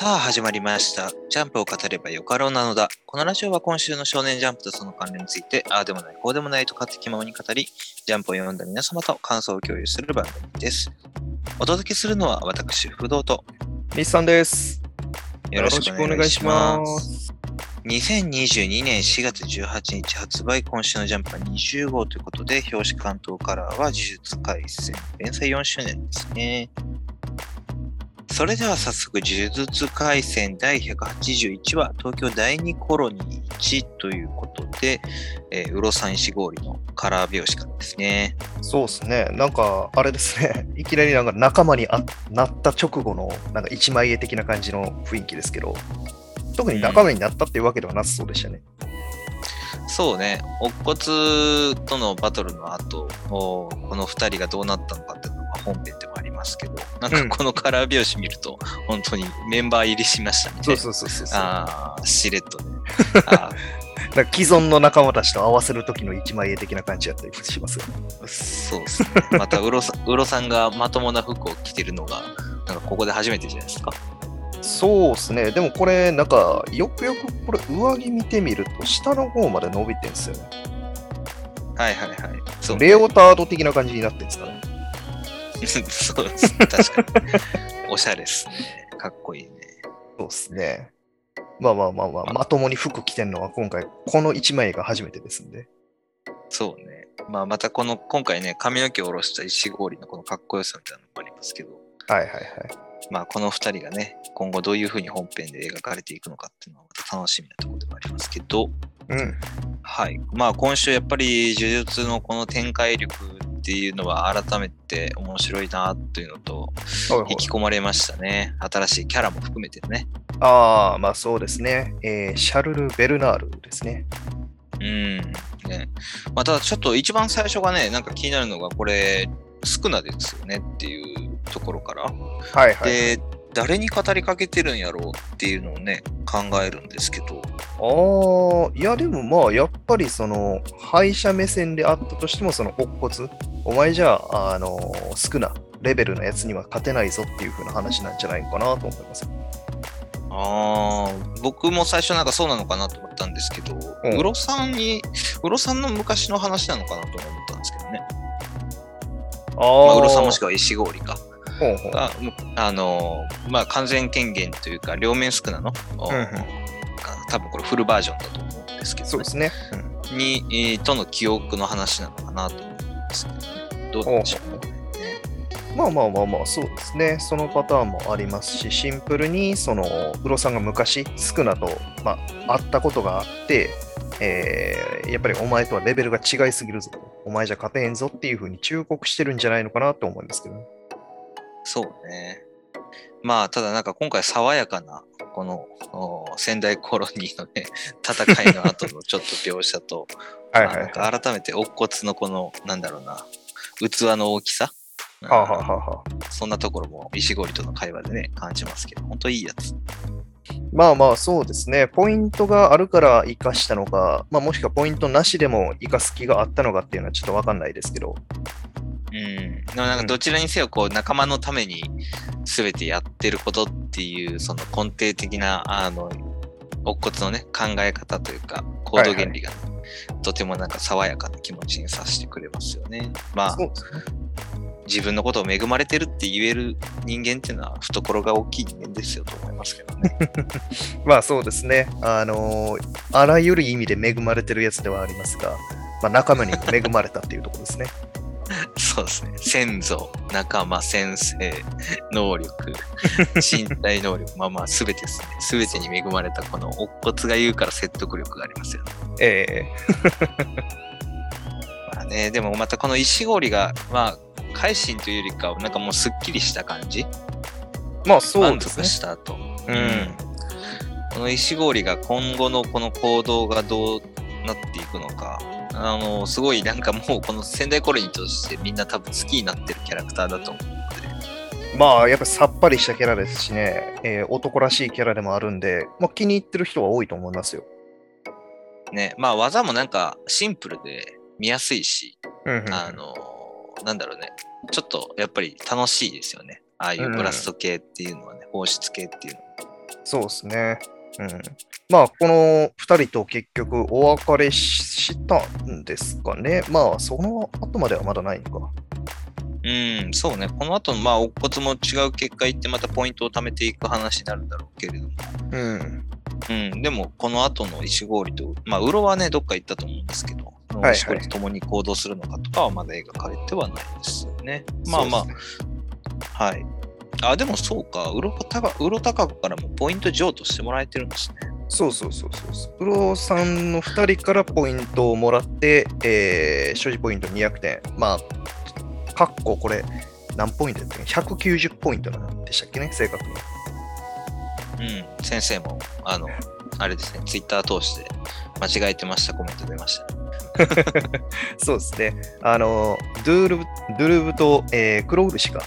さあ始まりました。ジャンプを語ればよかろうなのだ。このラジオは今週の少年ジャンプとその関連について、ああでもない、こうでもないと勝手気ままに語り、ジャンプを読んだ皆様と感想を共有する番組です。お届けするのは私、不動と日産です。よろしくお願いします。す。2022年4月18日発売、今週のジャンプは20号ということで、表紙関東カラーは呪術廻戦、連載4周年ですね。それでは早速、呪術廻戦第181話、東京第2コロニー1ということで、えー、うろさん石氷のカラー表紙からですね。そうですね。なんか、あれですね。いきなりなんか仲間にあなった直後のなんか一枚絵的な感じの雰囲気ですけど、特に仲間になったっていうわけではなさそうでしたね。そうね、乙骨とのバトルの後、おこの2人がどうなったのかっていうのが本編でもありますけど、なんかこのカラー表紙見ると、本当にメンバー入りしましたね。そうそうそうそうそう。ああ、しれっとね。あなんか既存の仲間たちと合わせる時の一枚絵的な感じだったりしますよね。ーそうですね。また、うろさうろさんがまともな服を着てるのが、なんかここで初めてじゃないですか？そうですね。でもこれ、なんか、よくよくこれ、上着見てみると、下の方まで伸びてんですよね。はいはいはい。そう、レオタード的な感じになってんですかね。そうです。確かに。おしゃれですね。かっこいいね。そうですね。まあまあまあまあ、まともに服着てんのは今回、この一枚絵が初めてですんで。そうね。まあ、またこの、今回ね、髪の毛を下ろした石氷のこのかっこよさみたいなのもありますけど、はいはいはい。まあ、この二人がね、今後どういうふうに本編で描かれていくのかっていうのはまた楽しみなところでもありますけど、うん。はい。まあ、今週やっぱり呪術のこの展開力っていうのは改めて面白いなというのと、引き込まれましたね。新しいキャラも含めてね。ああ、まあそうですね。えーシャルル・ベルナールですね。うん。ね。まあ、ただちょっと一番最初がね、なんか気になるのが、これ、少なですよねっていうところから。はいはい。で、誰に語りかけてるんやろうっていうのをね、考えるんですけど、ああ、いやでもまあ、やっぱりその、敗者目線であったとしても、その、乙骨、お前じゃあ、あの少なレベルのやつには勝てないぞっていう風な話なんじゃないのかなと思います。ああ、僕も最初なんかそうなのかなと思ったんですけど、うんうろさんに、うろさんの昔の話なのかなと思ったんですけどね。あまあ、あうろさんもしくは石氷か。が、あのーまあ、完全権限というか、両面少なの、おうんうん多分これフルバージョンだと思うんですけど、そうですね。うんに、えーとの記憶の話なのかなと思うんですけど、ね、どうでしょうね。まあまあまあまあ、そうですね。そのパターンもありますし、シンプルに、その、ウロさんが昔、スクナと、まあ、会ったことがあって、えーやっぱりお前とはレベルが違いすぎるぞと。お前じゃ勝てへんぞっていうふうに忠告してるんじゃないのかなと思うんですけどね。そうね。まあ、ただなんか今回爽やかな、このお仙台コロニーのね、戦いの後のちょっと描写と、改めて乙骨のこの、なんだろうな、器の大きさ、はあ、はあはあはあ、そんなところも石堀との会話でね、感じますけど、本当いいやつ。まあまあそうですね。ポイントがあるから生かしたのか、まあもしくはポイントなしでも生かす気があったのかっていうのはちょっとわかんないですけど。うん。でもなんかどちらにせよ、こう、仲間のために全てやってることっていう、その根底的な、あの、乙骨のね、考え方というか、行動原理がね、とてもなんか爽やかな気持ちにさせてくれますよね。まあ。自分のことを恵まれてるって言える人間っていうのは懐が大きい人間ですよと思いますけどね。まあそうですね。あのーあらゆる意味で恵まれてるやつではありますが、まあ仲間にも恵まれたっていうところですね。そうですね。先祖、仲間、先生、能力、身体能力、まあまあ全てですね。全てに恵まれたこの乙骨が言うから説得力がありますよね。えまあね、でもまたこの石氷が、まあ、改心というよりかは、なんかもうすっきりした感じ、えまあそう満ですね足。した後。うんこの石氷が今後のこの行動がどうなっていくのか、あの、すごいなんかもうこの仙台コロニーとしてみんな多分好きになってるキャラクターだと思うので、まあやっぱりさっぱりしたキャラですしね、えー男らしいキャラでもあるんで、まあ気に入ってる人は多いと思いますよ。ね、まあ技もなんかシンプルで見やすいし、うんうんあの、なんだろうね、ちょっとやっぱり楽しいですよね。ああいうブラスト系っていうのはね、放出系っていうのは。そうですね。うん。まあ、この2人と結局お別れししたんですかね。まあ、その後まではまだないのか。うん、そうね。この後、まあ、乙骨も違う結果いって、またポイントを貯めていく話になるんだろうけれども。うん。うん、でも、この後の石氷と、まあ、ウロはね、どっか行ったと思うんですけど、いはい石氷と共に行動するのかとかはまだ描かれてはないですよね。まあまあ、そうですねはい。あ、でもそうか、ウロタカウロタカ子からもポイント譲渡してもらえてるんですね。そうそうそうそうそう。プロさんの2人からポイントをもらって、えー、所持ポイント200点。まあ、かっここれ、何ポイントだったっけ ?190 ポイントなんでしたっけね、正確に。うん、先生も、あの、あれですね、ツイッター通して間違えてましたコメント出ました。そうですね。あの、ドゥールブドゥルブと、えークロウル氏が、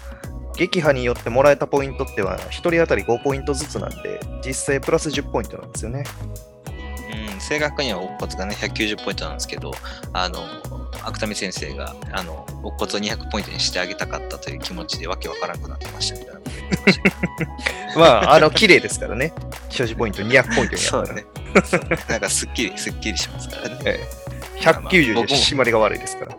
撃破によってもらえたポイントっては、1人当たり5ポイントずつなんで、実際プラス10ポイントなんですよね。うん、正確には乙骨がね、190ポイントなんですけど、あの、芥見先生が、あの、乙骨を200ポイントにしてあげたかったという気持ちでわけわからなくなってましたみたいな まあ、あの、綺麗ですからね。所持ポイント200ポイントにそうだね。なんかすっきり、すっきりしますからね。ええ190で締まりが悪いですから。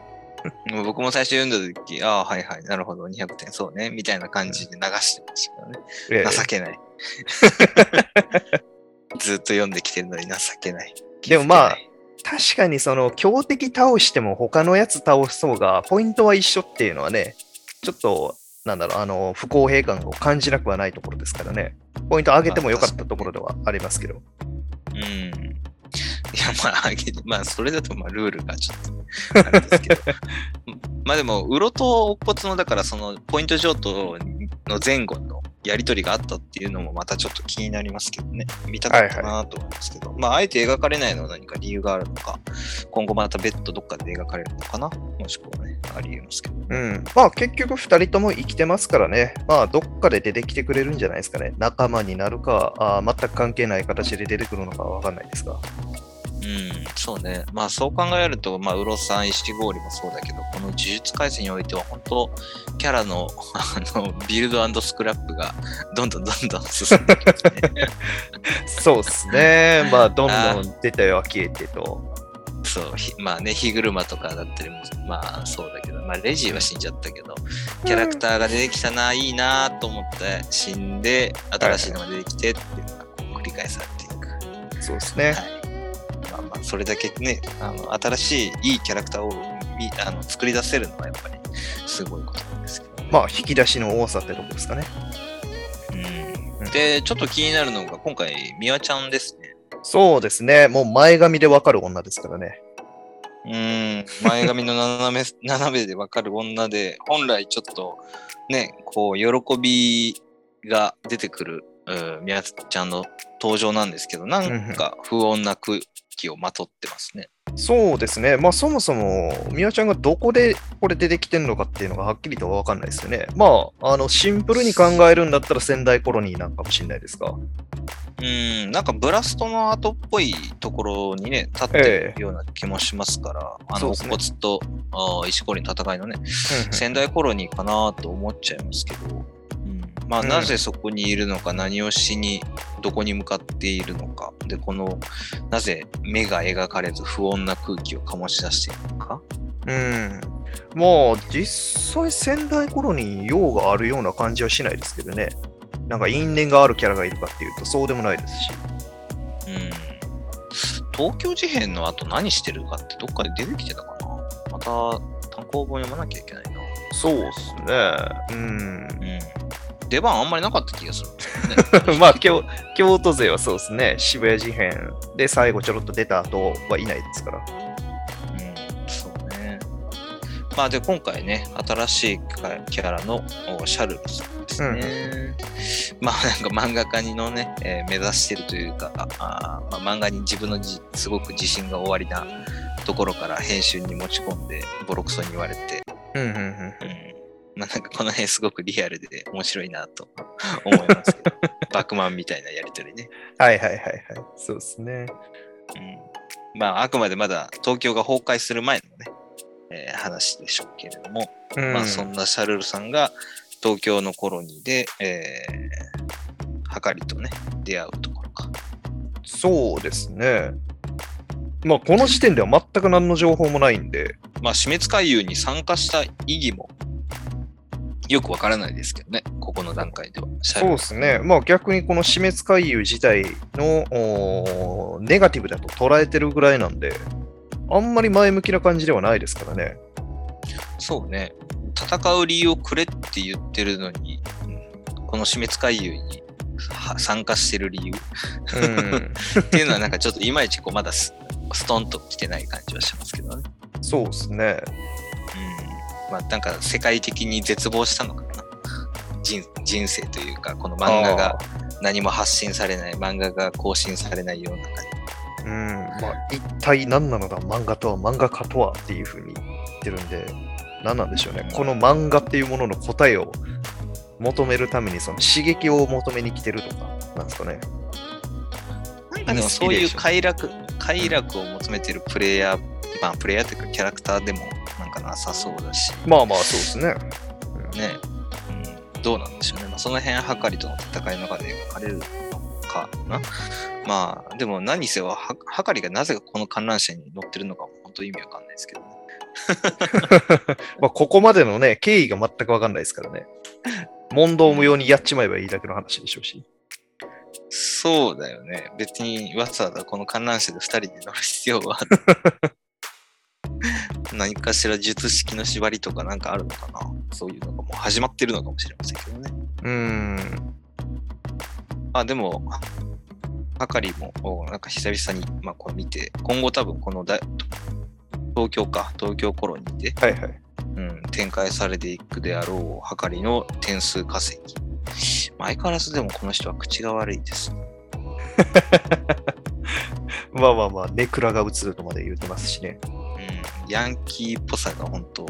僕も最初読んだ時、ああ、はいはい、なるほど、200点、そうね、みたいな感じで流してましたからね。ええ情けない。ずっと読んできてるのに情けない。でもまあ確かにその強敵倒しても他のやつ倒しそうが、ポイントは一緒っていうのはね、ちょっと、なんだろう、あの、不公平感を感じなくはないところですからね。ポイント上げてもよかったところではありますけど。うん。いや、まあ、まあ、それだと、まあ、ルールがちょっと、あれですけど。まあでも、ウロと乙骨の、だから、その、ポイント譲渡の前後のやりとりがあったっていうのもまたちょっと気になりますけどね。見たかったなと思いますけど。まあ、あえて描かれないのは何か理由があるのか、今後また別途どっかで描かれるのかなもしくはね、ありえますけど。うん。まあ結局2人とも生きてますからね。まあどっかで出てきてくれるんじゃないですかね。仲間になるか、あー全く関係ない形で出てくるのかわかんないですが。うん、そうね。まあそう考えると、まあ、ウロさん、石氷もそうだけど、この呪術廻戦においては、本当キャラの あのビルドスクラップがどんどんどんどん進んできますね。そうですね。まあどんどん出たよは消えてと。そう、ひまあね、火車とかだったりも、まあそうだけど、まあレジーは死んじゃったけど、キャラクターが出てきたな、いいなと思って死んで、新しいのが出てきてっていうのがこう繰り返されていく。そうですね。はい。まあまあ、それだけね、あの新しいいいキャラクターをみあの作り出せるのはやっぱりすごいことなんですけど、ね。まあ引き出しの多さってとこですかね。うん。で、ちょっと気になるのが、今回、ミワちゃんですね。そうですね。もう前髪でわかる女ですからね。うん、前髪の斜め 斜めでわかる女で、本来ちょっとね、こう、喜びが出てくる、うん、みやちゃんの登場なんですけど、なんか不穏な空気をまとってますね。そうですね。まあそもそも、みわちゃんがどこでこれ出てきてるのかっていうのがはっきりとはわかんないですよね。まあ、あの、シンプルに考えるんだったら仙台コロニーなんかもしれないですが。うん、なんかブラストの後っぽいところにね、立ってるような気もしますから、あの、ね乙骨と石こりの戦いのね、仙台コロニーかなと思っちゃいますけど、うん、まあ、うんなぜそこにいるのか、何をしに、どこに向かっているのか、で、この、なぜ目が描かれず不穏な空気を醸し出しているのか。うん。まあ、実際仙台コロニー用があるような感じはしないですけどね。なんか因縁があるキャラがいるかっていうとそうでもないですし。うん。東京事変の後何してるかってどっかで出てきてたかなまた単行本読まなきゃいけないな。そうですね。うん。うん。出番あんまりなかった気がするね。まあ京、京都勢はそうですね。渋谷事変で最後ちょろっと出た後はいないですから。うん、そうね。まあで、今回ね、新しいキャラのおシャルルさんですね。まあなんか漫画家にのね、えー目指してるというか、あーまあ、漫画に自分のじすごく自信が終わりなところから編集に持ち込んでボロクソに言われて、うんうんうん。うん。まあなんかこの辺すごくリアルで面白いなと思いますけど、バクマンみたいなやりとりね。はいはいはいはい。そうですね。うん。まああくまでまだ東京が崩壊する前のね、えー話でしょうけれども、うん、まあそんなシャルルさんが東京のコロニーで、えーはかりとね、出会うところか。そうですね。まあ、この時点では全く何の情報もないんで、まあ、死滅回遊に参加した意義もよくわからないですけどね、ここの段階では。そうですね。まあ逆にこの死滅回遊自体のネガティブだと捉えてるぐらいなんで、あんまり前向きな感じではないですからね。そうね。戦う理由をくれって言ってるのに、うんこの死滅回遊には参加してる理由うん、っていうのはなんかちょっといまいちこうまだスストンと来てない感じはしますけどね。そうですね。うん。まあなんか世界的に絶望したのかな。人人生というか、この漫画が何も発信されない、漫画が更新されないような感じ。うん、まあ一体何なのだ、漫画とは、漫画家とはっていうふうに言ってるんで、何なんでしょうね。この漫画っていうものの答えを求めるために、その刺激を求めに来てるとか、なんですかね。なんかでもそういう快楽、快楽を求めてるプレイヤー、まあプレイヤーというかキャラクターでもなんかなさそうだし、まあまあ、そうですね。ね、うん、どうなんでしょうね。まあ、その辺、はかりとの戦いの中で描かれるのかな。まあ、でも何せは、ははかりがなぜかこの観覧車に乗ってるのかも本当意味わかんないですけどね。まあここまでのね、経緯が全くわかんないですからね。問答無用にやっちまえばいいだけの話でしょうし。そうだよね。別にわざわざこの観覧車で2人で乗る必要は 何かしら術式の縛りとかなんかあるのかな？そういうのがもう始まってるのかもしれませんけどね。うーん。あ、でも、はかりも、おなんか久々に、まあ、これ見て、今後多分このだ東京か、東京コロニーで、はいはい。うん、展開されていくであろうはかりの点数稼ぎ。まあ相変わらずでもこの人は口が悪いです。まあまあまあ、ネクラが映るとまで言ってますしね。うん、ヤンキーっぽさが本当、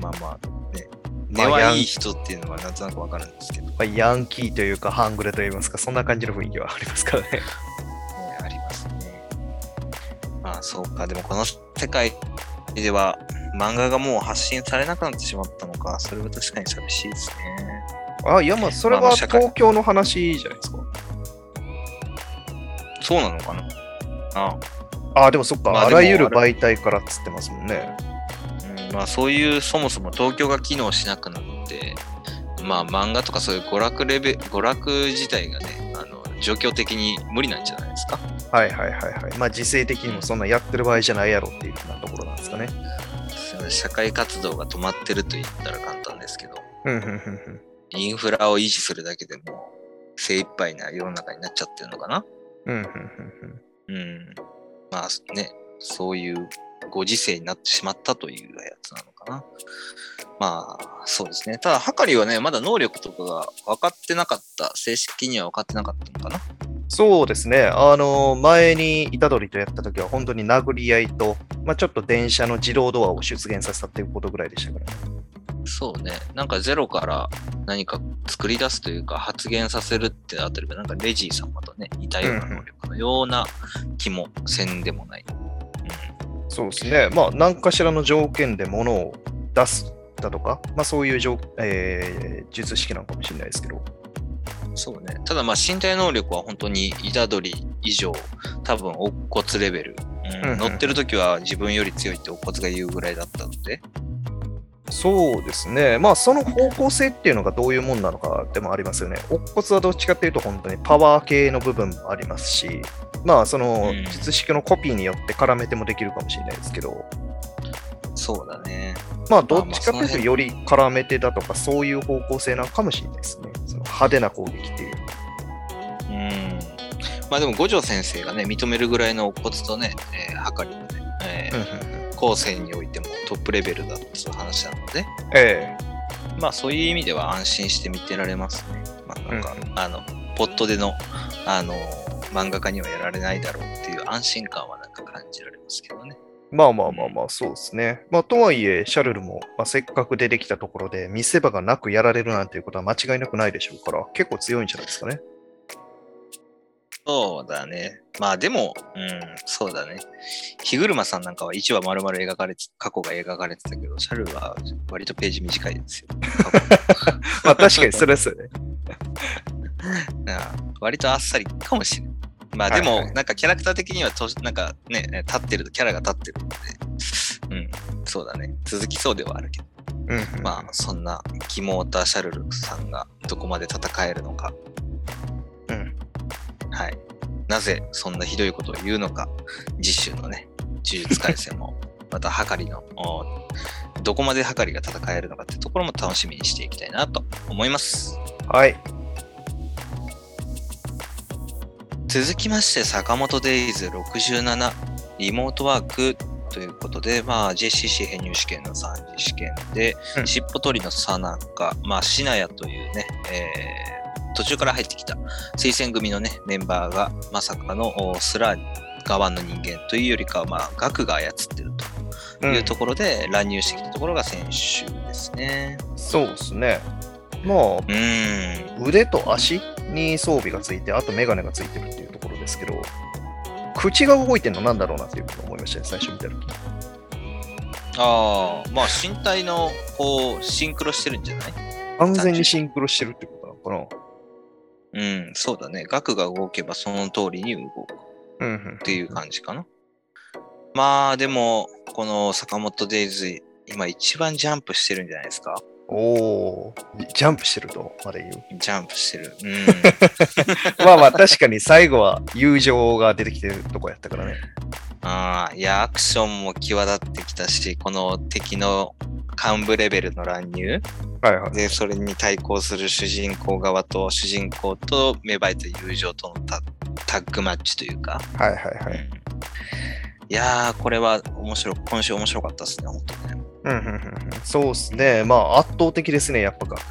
まあまあね、まあ根はいい人っていうのはなんとなくわかるんですけど、ね、まあ、ヤンキーというか、ハングレといいますか、そんな感じの雰囲気はありますからね。ありますね。まあそうか、でもこの世界では漫画がもう発信されなくなってしまったのか、それは確かに寂しいですね。あ、いや、まあ、それは東京の話じゃないですか。そうなのかな？ああ、でもそっか、まああらゆる媒体からっつってますもんね。うんまあそういうそもそも東京が機能しなくなって、まあ漫画とかそういう娯楽レベ娯楽自体がね、あの状況的に無理なんじゃないですか？はいはいはいはい。まあ、時勢的にもそんなやってる場合じゃないやろっていうふうなところなんですかね。社会活動が止まってると言ったら簡単ですけど。インフラを維持するだけでも精一杯な世の中になっちゃってるのかな？うんうんうんうん。うん。まあね、そういうご時世になってしまったというやつなのかな。まあ、そうですね。ただ、はかりはね、まだ能力とかが分かってなかった。正式には分かってなかったのかな。そうですね。あの、前に虎杖とやった時は本当に殴り合いと、まあ、ちょっと電車の自動ドアを出現させたっていうことぐらいでしたから、ね。そうね。なんかゼロから何か作り出すというか発言させるってあたりがなんかレジー様とね、似たような能力のような気もせんでもない。そうですね。まあ、何かしらの条件で物を出すだとか、まあ、そういう条、えー術式なのかもしれないですけど。うん、そうね。ただまあ身体能力は本当に虎杖以上、多分乙骨レベル。うんうんうん乗ってる時は自分より強いって乙骨が言うぐらいだったので、そうですね。まあ、その方向性っていうのがどういうもんなのかでもありますよね。乙骨はどっちかっていうと、本当にパワー系の部分もありますし、まあ、そのうん術式のコピーによって絡めてもできるかもしれないですけど、そうだね。まあ、どっちかっていうと、より絡めてだとか、そういう方向性なのかもしれないですね。その派手な攻撃っていう。うん。まあでも五条先生がね、認めるぐらいの乙骨とね、えー、はかりのね、えーうんうんうん後世においてもトップレベルだっていう話なので、えまあそういう意味では安心して見てられますね。まあなんか、うんあの、ポットでの、あの、漫画家にはやられないだろうっていう安心感はなんか感じられますけどね。えまあまあまあまあ、そうですね。まあ、とはいえ、シャルルも、まあ、せっかく出てきたところで、見せ場がなくやられるなんていうことは間違いなくないでしょうから、結構強いんじゃないですかね。そうだね。まあでも、うん、そうだね。日車さんなんかは1話丸々描かれて、過去が描かれてたけど、シャルは割とページ短いですよ。まあ確かにそれですよね。うん割とあっさりかもしれない。まあでも、はいはいなんかキャラクター的にはと、なんかね、立ってる、キャラが立ってるので、うん、そうだね。続きそうではあるけど、うん、まあそんなキモータ・シャルルクさんがどこまで戦えるのか、うん。はい。なぜそんなひどいことを言うのか、次週のね、呪術廻戦も、またはかりの、おどこまではかりが戦えるのかってところも楽しみにしていきたいなと思います。はい。続きまして、坂本デイズ67、リモートワークということで、まあ、JCC 編入試験の3次試験で、うん尻尾取りのさなか、まあ、シナヤというね、えー途中から入ってきた推薦組のね、メンバーが、まさかのおスラ側の人間というよりかは、まあ、学が操ってるというところで乱入してきたところが先週ですね。そうですね。まうーん。あ、腕と足に装備がついて、あとメガネがついてるっていうところですけど、口が動いてるのなんだろうなっていうふうに思いましたね、最初見たとき。ああ、まあ身体のこうシンクロしてるんじゃない？完全にシンクロしてるってことなのかうん、そうだね。額が動けばその通りに動く。っていう感じかな。まあでも、この坂本デイズ、今一番ジャンプしてるんじゃないですかおー、ジャンプしてると、まで言う？ジャンプしてる。うん。まあまあ、確かに最後は友情が出てきてるとこやったからね。ああ、いや、アクションも際立ってきたし、この敵の幹部レベルの乱入はいはい。で、それに対抗する主人公側と主人公と芽生えた友情とのタタッグマッチというか、はいはいはい。うんいやー、これは面白い、今週面白かったですね、本当ね。うんうんうんうん。そうですね。まあ、圧倒的ですね、やっぱ額。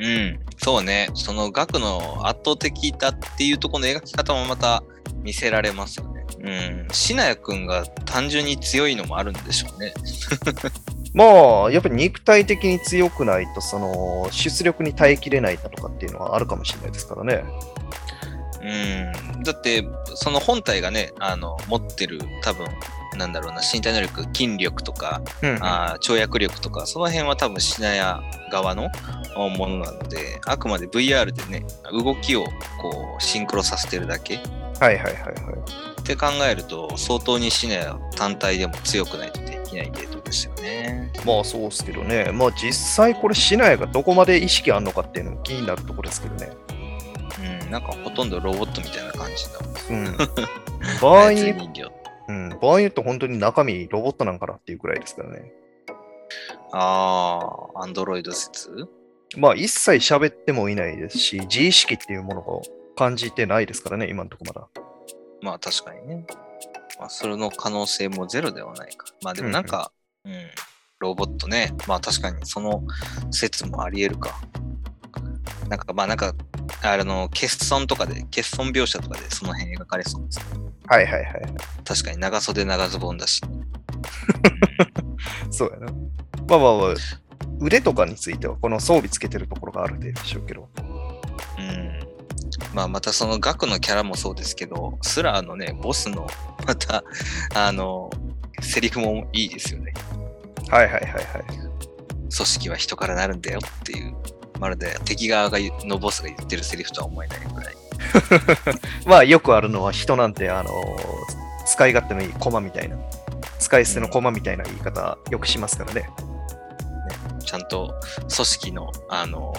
うん、そうね、その額の圧倒的だっていうところの描き方もまた見せられますよね。うん、シナヤ君が単純に強いのもあるんでしょうね。まあ、やっぱり肉体的に強くないと、その、出力に耐えきれないだとかっていうのはあるかもしれないですからね。うん、だって、その本体がね、あの持ってる多分、なんだろうな、身体能力、筋力とか、うんあー跳躍力とか、その辺は多分シナヤ側のものなので、あくまで VR でね、動きをこうシンクロさせてるだけ。はいはいはいはい。って考えると、相当にシナヤ単体でも強くないとできないゲートですよね。まあそうですけどね。まあ実際これシナヤがどこまで意識あんのかっていうのも気になるところですけどね。うん、なんかほとんどロボットみたいな感じのうん。場合に。うん、場合によって本当に中身ロボットなんかなっていうくらいですからね。ああ、アンドロイド説？まあ一切喋ってもいないですし、自意識っていうものを感じてないですからね、今のところまだ。まあ確かにね。まあそれの可能性もゼロではないか。まあでもなんか、うん、ロボットね。まあ確かにその説もあり得るか。なんかまあなんか、あの、欠損とかで、欠損描写とかでその辺描かれそうですね。はいはいはい。確かに長袖長ズボンだし。そうやな。まあまあまあ、腕とかについてはこの装備つけてるところがあるでしょうけど。うん。まあまたその額のキャラもそうですけど、スラーのね、ボスの、また、あの、セリフもいいですよね。はいはいはいはい。組織は人からなるんだよっていう、まるで敵側がのボスが言ってるセリフとは思えないぐらい。まあよくあるのは人なんて、あの使い勝手のいい駒みたいな、使い捨ての駒みたいな言い方よくしますからね。ちゃんと組織の、あの、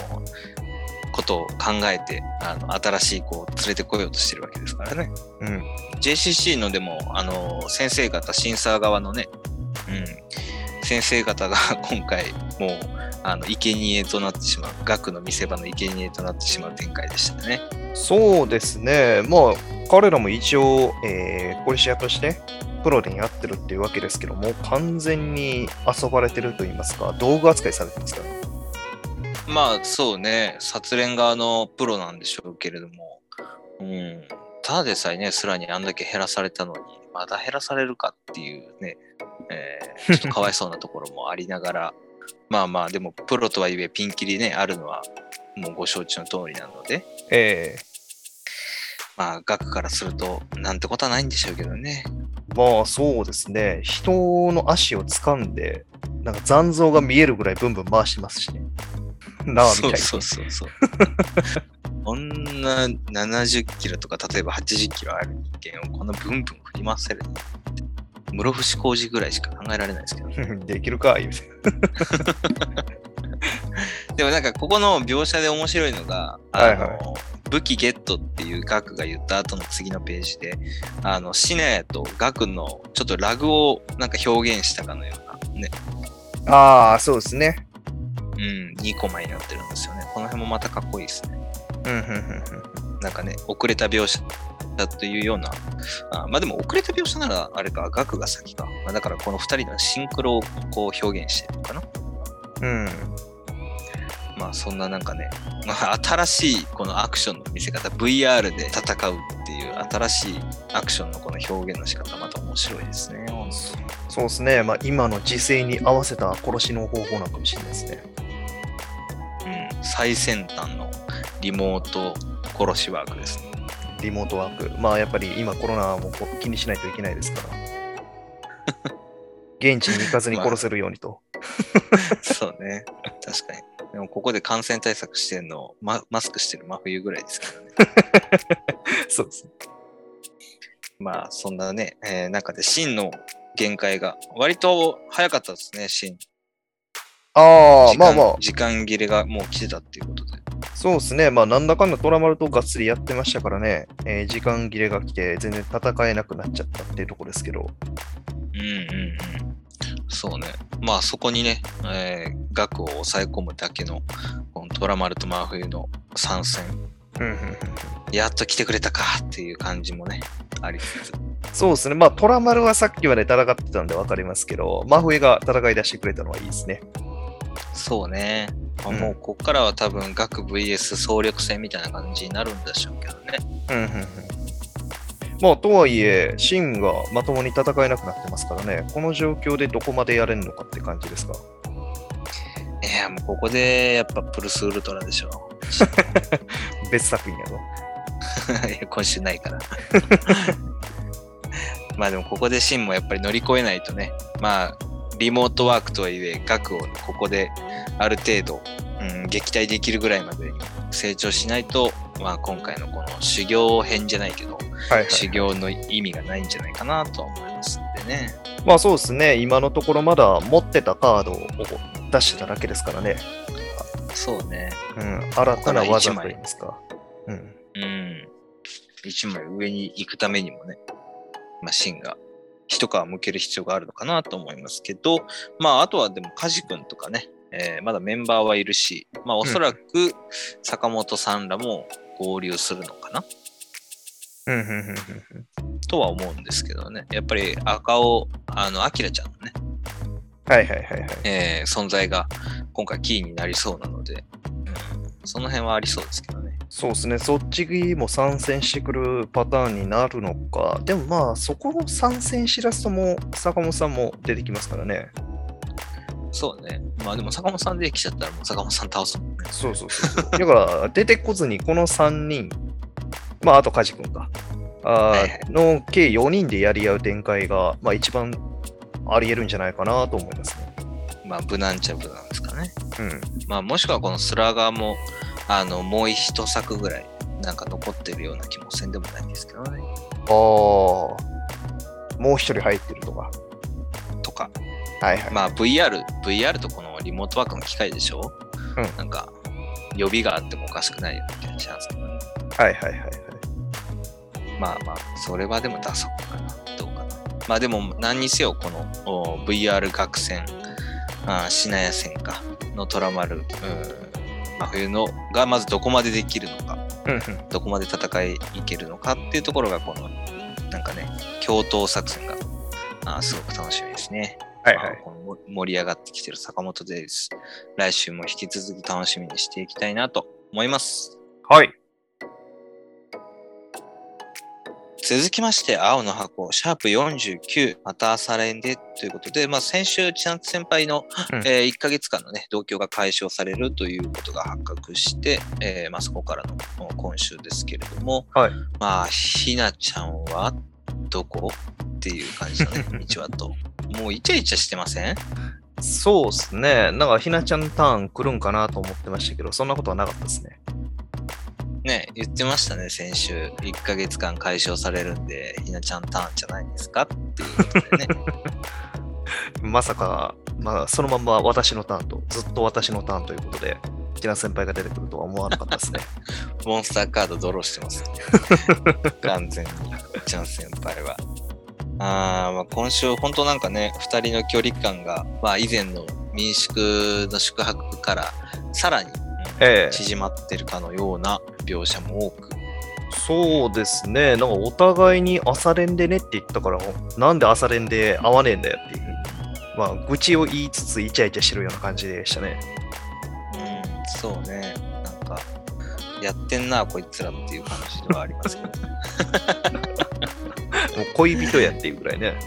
ことを考えて、あの、新しい子を連れてこようとしてるわけですからね。うん。JCC のでも、あの、先生方、審査側のね、うん、先生方が 今回、もう、あの、生贄となってしまう、学の見せ場の生贄となってしまう展開でしたね。そうですね。まあ彼らも一応、えー、殺し屋としてプロでやってるっていうわけですけども、完全に遊ばれてると言いますか、道具扱いされてますから。まあ、そうね、殺練側のプロなんでしょうけれども、うん、ただでさえね、スラにあんだけ減らされたのに、まだ減らされるかっていうね、えー ちょっとかわいそうなところもありながら、まあまあ、でも、プロとはいえ、ピンキリね、あるのは、もうご承知の通りなので、えまあ、額からすると、なんてことはないんでしょうけどね。ー、まあそうですね。人の足を掴んで、なんか残像が見えるぐらいブンブン回してますしね。なあ、みたいそうな。そうそうそう。こんな70キロとか、例えば80キロある人間をこんなブンブン振り回せるの室伏工事ぐらいしか考えられないですけど。できるか、言うて。でもなんかここの描写で面白いのが、はいはい武器ゲットっていうガクが言った後の次のページで、あのシナヤとガクのちょっとラグをなんか表現したかのようなね、ああ、そうですね。うん、2コマになってるんですよね。この辺もまたかっこいいですね。うん、うん、うん。なんかね、遅れた描写だというような、あまあでも遅れた描写ならあれか、ガクが先か。まあ、だからこの2人のシンクロをこう表現してるのかな。うん。まあそんななんかね、まあ、新しいこのアクションの見せ方、VR で戦うっていう新しいアクションのこの表現の仕方、また面白いですね。本そうですね。まあ、今の時勢に合わせた殺しの方法なのかもしれないですね。最先端のリモート殺しワークですね。リモートワーク。まあ、やっぱり今コロナも気にしないといけないですから。現地に行かずに殺せるようにと。そうね。確かに。でもここで感染対策してるの、ママスクしてる真冬ぐらいですけどね。そうですね。まあそんなね、えー中で真の限界が割と早かったですね、真。ああ、まあまあ、時間切れがもう来てたっていうことで。そうですね。まあ、なんだかんだトラマルとがっつりやってましたからね、えー時間切れが来て、全然戦えなくなっちゃったっていうところですけど。うんうんうん。そうね。まあそこにね、えー額を抑え込むだけの、このトラマルと真冬の参戦。うんうんうんやっと来てくれたかっていう感じもね、ありつつ。そうですね。まあ、トラマルはさっきまで戦ってたんで分かりますけど、真冬が戦い出してくれたのはいいですね。そうね。まあうんもうこっからは多分額 VS 総力戦みたいな感じになるんでしょうけどね。うんうんうん。まあ、とはいえ、シンがまともに戦えなくなってますからね、この状況でどこまでやれるのかって感じですか？いや、もうここでやっぱプルスウルトラでしょ。別作品やぞ。いや今週ないから。まあでもここでシンもやっぱり乗り越えないとね、まあリモートワークとはいえ、額をここである程度、うん、撃退できるぐらいまでに成長しないと、まあ今回のこの修行編じゃないけど、はい、はい。修行の意味がないんじゃないかなとは思いますんでね。まあそうですね、今のところまだ持ってたカードを出してただけですからね。そうね。うん、新たな技といいますか。うん。うん。一枚上に行くためにもね、まあ、シンが一皮向ける必要があるのかなと思いますけど、まあ、あとはでも、カジ君とかね、えーまだメンバーはいるし、まあ、おそらく坂本さんらも合流するのかな。とは思うんですけどね。やっぱり赤尾、あの、アキラちゃんのね、はいはいはいはい。えー存在が今回キーになりそうなので、うんその辺はありそうですけどね。そうですね、そっちも参戦してくるパターンになるのか。でもまあ、そこを参戦しらすとも、坂本さんも出てきますからね。そうね。まあでも坂本さんで来ちゃったらもう坂本さん倒すもんね。そうそうそう。だから、出てこずにこの3人、まあ、あと梶君か。あの計4人でやり合う展開が、まあ、一番あり得るんじゃないかなと思いますね。まあ無難っちゃ無難ですかね。うん。まあもしくはこのスラガーも、あの、もう一作ぐらいなんか残ってるような気もせんでもないんですけどね。ああ、もう一人入ってるとか。とか。はいはい。まあ VR、VR とこのリモートワークの機械でしょ？うんなんか、予備があってもおかしくないよみたいなチャンスけどね。はいはいはいはい。まあまあ、それはでも出そうかな。どうかな。まあでも何にせよ、このお VR 学戦、あ品屋戦か、のトラマル、うん真冬のがまずどこまでできるのか、うんうん。どこまで戦いいけるのかっていうところが、この、なんかね、共闘作戦が、あすごく楽しみですね。はいはい。盛り上がってきてる坂本です。来週も引き続き楽しみにしていきたいなと思います。はい。続きまして、青の箱、シャープ49、また朝練でということで、まあ、先週、千夏先輩の、うんえ1ヶ月間のね、同居が解消されるということが発覚して、えーまあ、そこからの今週ですけれども、はいまあ、ひなちゃんはどこっていう感じのね、道はと。もうイチャイチャしてません？そうですね。なんか、ひなちゃんターン来るんかなと思ってましたけど、そんなことはなかったですね。ね、言ってましたね、先週。1ヶ月間解消されるんで、ひなちゃんターンじゃないですかっていうことでね。まさか、まあ、そのまんま私のターンと、ずっと私のターンということで、ティナ先輩が出てくるとは思わなかったですね。モンスターカードドローしてます。完全に、ちゃん先輩は。あーまあ今週、本当なんかね、2人の距離感が、まあ、以前の民宿の宿泊からさらにええ縮まってるかのような描写も多く、そうですね、なんかお互いに朝練でねって言ったから、なんで朝練で会わねえんだよっていうまあ、愚痴を言いつつイチャイチャしてるような感じでしたね。うん、そうね、なんか、やってんな、こいつらっていう感じではありますけど、もう恋人やっていうぐらいね。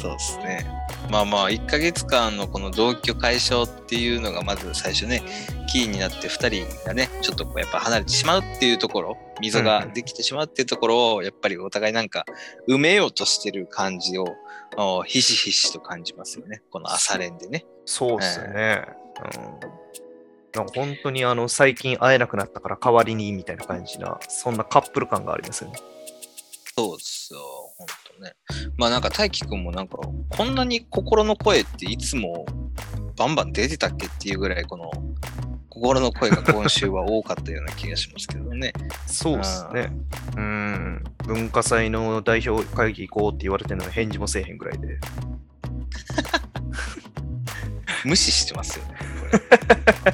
そうですね。まあまあ、1ヶ月間のこの同居解消っていうのがまず最初ね、キーになって2人がね、ちょっとこうやっぱ離れてしまうっていうところ、溝ができてしまうっていうところを、やっぱりお互いなんか埋めようとしてる感じを、おひしひしと感じますよね。この朝練でね。そうっすよね。うん本当にあの最近会えなくなったから代わりにみたいな感じな、そんなカップル感がありますよね。そうですよ、ね。まあなんか大輝くんもなんか、こんなに心の声っていつもバンバン出てたっけっていうぐらい、この心の声が今週は多かったような気がしますけどね。そうっすね。うん。文化祭の代表会議行こうって言われてるのに返事もせえへんぐらいで。無視してますよね。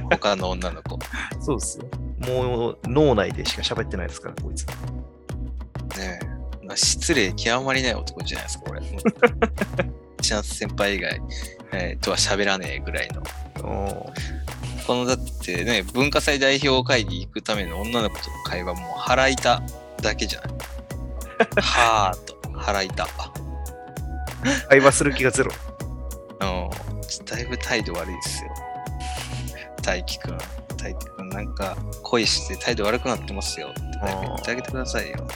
他の女の子。そうっすよ。もう脳内でしか喋ってないですから、こいつ。ねえ。まあ、失礼極まりない男じゃないですか、これ。も うチャンス先輩以外、えーとは喋らねえぐらいの。おこのだってね、文化祭代表会議行くための女の子との会話も腹痛だけじゃない。はーと腹痛。会話する気がゼロ。うん。だいぶ態度悪いですよ。大輝くん。大輝くんなんか恋して態度悪くなってますよって言ってあげてくださいよ。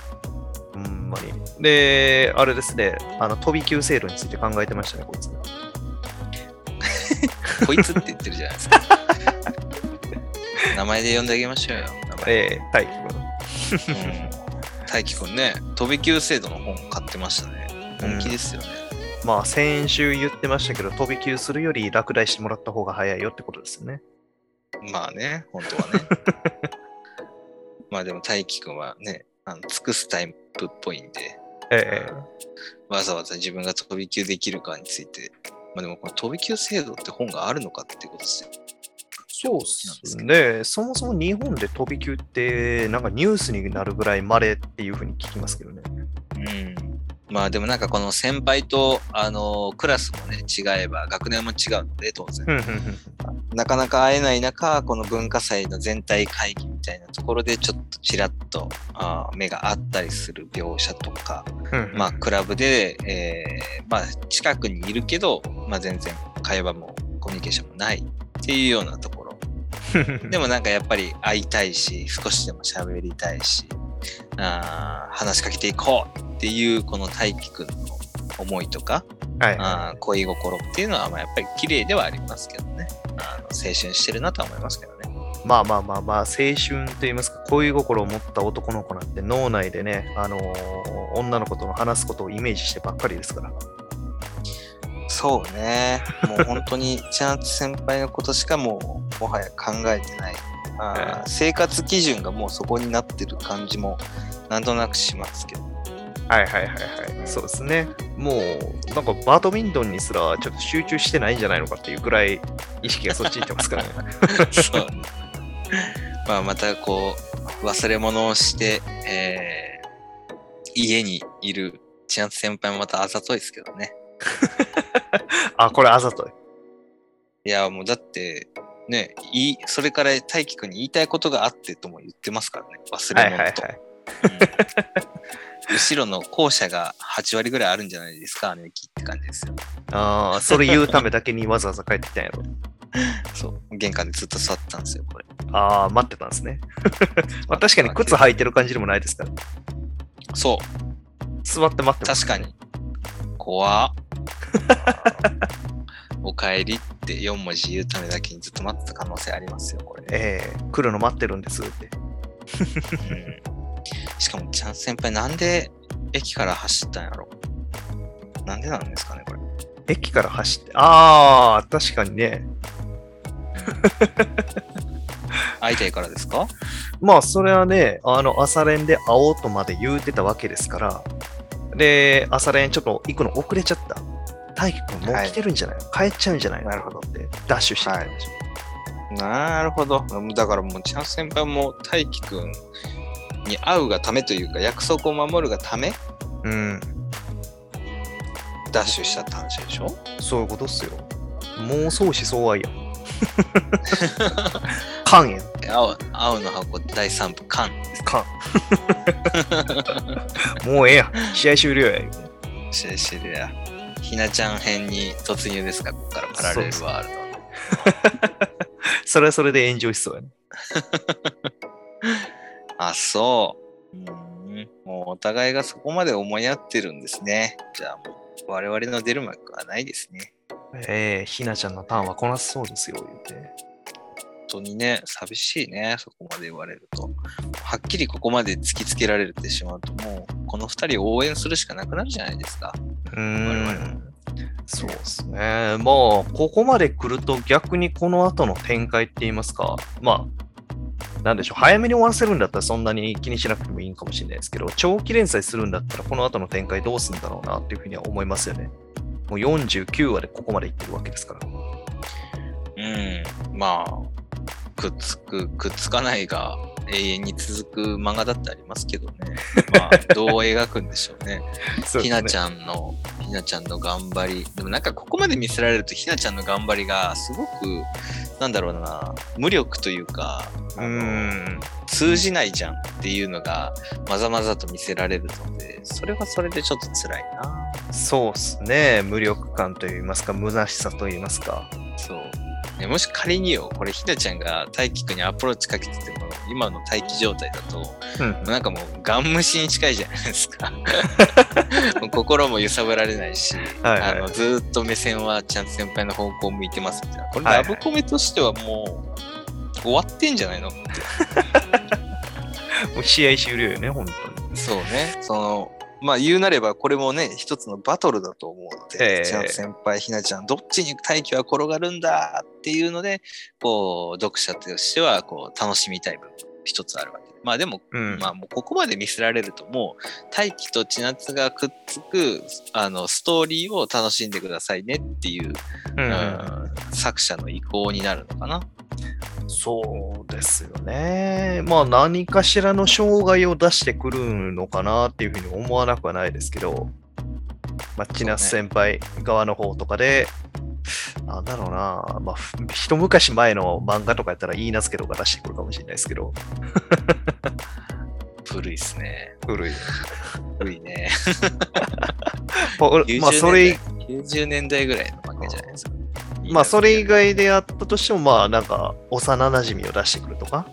まに。で、あれですね、あの飛び級制度について考えてましたね、こいつ。こいつって言ってるじゃないですか。名前で呼んであげましょうよ。ええ大輝君。うん大輝くんね、飛び級制度の本買ってましたね。本気ですよね。まあ、先週言ってましたけど、飛び級するより落第してもらった方が早いよってことですよね。まあね、本当はね。まあでも大輝くんはね、あの尽くすタイプっぽいんで、ええわざわざ自分が飛び級できるかについて、まあでもこの飛び級制度って本があるのかっていうことですよ。そうっすね。そもそも日本で飛び級って、なんかニュースになるぐらい稀っていうふうに聞きますけどね。うん。まあでもなんかこの先輩と、あのクラスもね、違えば、学年も違うので、当然。なかなか会えない中、この文化祭の全体会議みたいなところで、ちょっとちらっとあー目があったりする描写とか、まあ、クラブで、えーまあ、近くにいるけど、まあ、全然会話もコミュニケーションもないっていうようなところ。でもなんかやっぱり会いたいし、少しでも喋りたいし、あー話しかけていこうっていうこの大輝くんの思いとか、はい。あー恋心っていうのはまあやっぱり綺麗ではありますけどね。あの青春してるなとは思いますけどね。まあまあまあまあ、青春と言いますか、恋心を持った男の子なんて脳内でね、あのー女の子との話すことをイメージしてばっかりですから。そうね。もう本当にチャンス先輩のことしかもうもはや考えてない。あ生活基準がもうそこになってる感じもなんとなくしますけど。はいはいはいはい。そうですね。もう、なんかバドミントンにすらちょっと集中してないんじゃないのかっていうくらい意識がそっちに行ってますからね。そうね。まあまたこう忘れ物をして、えー家にいるチャンス先輩もまたあざといですけどね。あ、これあざとい。いやもうだってね、いいそれから大輝くんに言いたいことがあってとも言ってますからね。忘はれ物と。いはいはい。うん後ろの校舎が8割ぐらいあるんじゃないですか、姉貴って感じですよ。ああ、それ言うためだけにわざわざ帰ってきたんやろ。そう。玄関でずっと座ってたんですよ、これ。ああ、待ってたんですね。まあ、確かに靴履いてる感じでもないですから。そう。座って待ってます、確かに。。怖っ おかえりって4文字言うためだけにずっと待ってた可能性ありますよ、これ。ええ来るの待ってるんですって。うんしかも、ちゃん先輩、なんで駅から走ったんやろ？なんでなんですかね、これ。駅から走って、ああ、確かにね。会いたいからですか？まあ、それはね、あの、朝練で会おうとまで言うてたわけですから、で、朝練ちょっと行くの遅れちゃった。大輝くんもう来てるんじゃない？の、帰っちゃうんじゃない？のなるほどって、ダッシュしてきたんでしょ。なるほど。だからもう、ちゃん先輩も大輝くんに会うがためというか、約束を守るがため、うん、ダッシュしたって話でしょ？そういうことっすよ。もう相思相愛やん。勘やん。青青の箱第3部、カン。勘。もうええやん。試合終了や。シェシルや。ひなちゃん編に突入ですか、ここからパラレルワールド。それはそれで炎上しそうやね。あ、そう。うんもうお互いがそこまで思い合ってるんですね。じゃあもう我々の出る幕はないですね。ええひなちゃんのターンはこなすそうですよ、言うて。本当にね、寂しいね、そこまで言われると。はっきりここまで突きつけられてしまうと、もうこの2人を応援するしかなくなるじゃないですか。うーん。そうですね。まあ、ここまで来ると逆にこの後の展開って言いますか、まあ、なんでしょう、早めに終わらせるんだったらそんなに気にしなくてもいいんかもしれないですけど、長期連載するんだったらこの後の展開どうするんだろうなっていうふうには思いますよね。もう49話でここまでいってるわけですから。うん、まあ、くっつく、くっつかないが永遠に続く漫画だってありますけどね。まあ、どう描くんでしょうね。ひなちゃゃんの、ひなちゃんの頑張り。でもなんかここまで見せられると、ひなちゃんの頑張りがすごく、なんだろうな、無力というか、あのん。通じないじゃんっていうのがまざまざと見せられるので、それはそれでちょっと辛いな。そうですね。無力感といいますか、虚しさといいますか。そう。ねもし仮によ、これひなちゃんが大輝くんにアプローチかけてても、今の待機状態だと、うん。なんかもうガン無視に近いじゃないですか。心も揺さぶられないし、はいはいあのずーっと目線はちゃんと先輩の方向を向いてますみたいな。これはいはいラブコメとしてはもう終わってんじゃないの？もう試合終了よね、本当に。そうね。その、まあ言うなればこれもね、一つのバトルだと思うので、ええちゃんと先輩ひなちゃん、どっちに大気は転がるんだっていうので、こう、読者としてはこう楽しみたい部分一つあるわけ。まあでもうん。まあもうここまで見せられるともう大気と千夏がくっつくあのストーリーを楽しんでくださいねっていう、うんうん作者の意向になるのかな。そうですよね。まあ何かしらの障害を出してくるのかなっていうふうに思わなくはないですけど、まあ、千夏先輩側の方とかで、なんだろうな、まあ、ふ一昔前の漫画とかやったらいいなずけとか出してくるかもしれないですけど、古いっすね。古い。古いね。まあ、それ、90年代ぐらいの漫画じゃないですか。まあ、それ以外であったとしても、まあ、なんか、幼馴染を出してくるとか、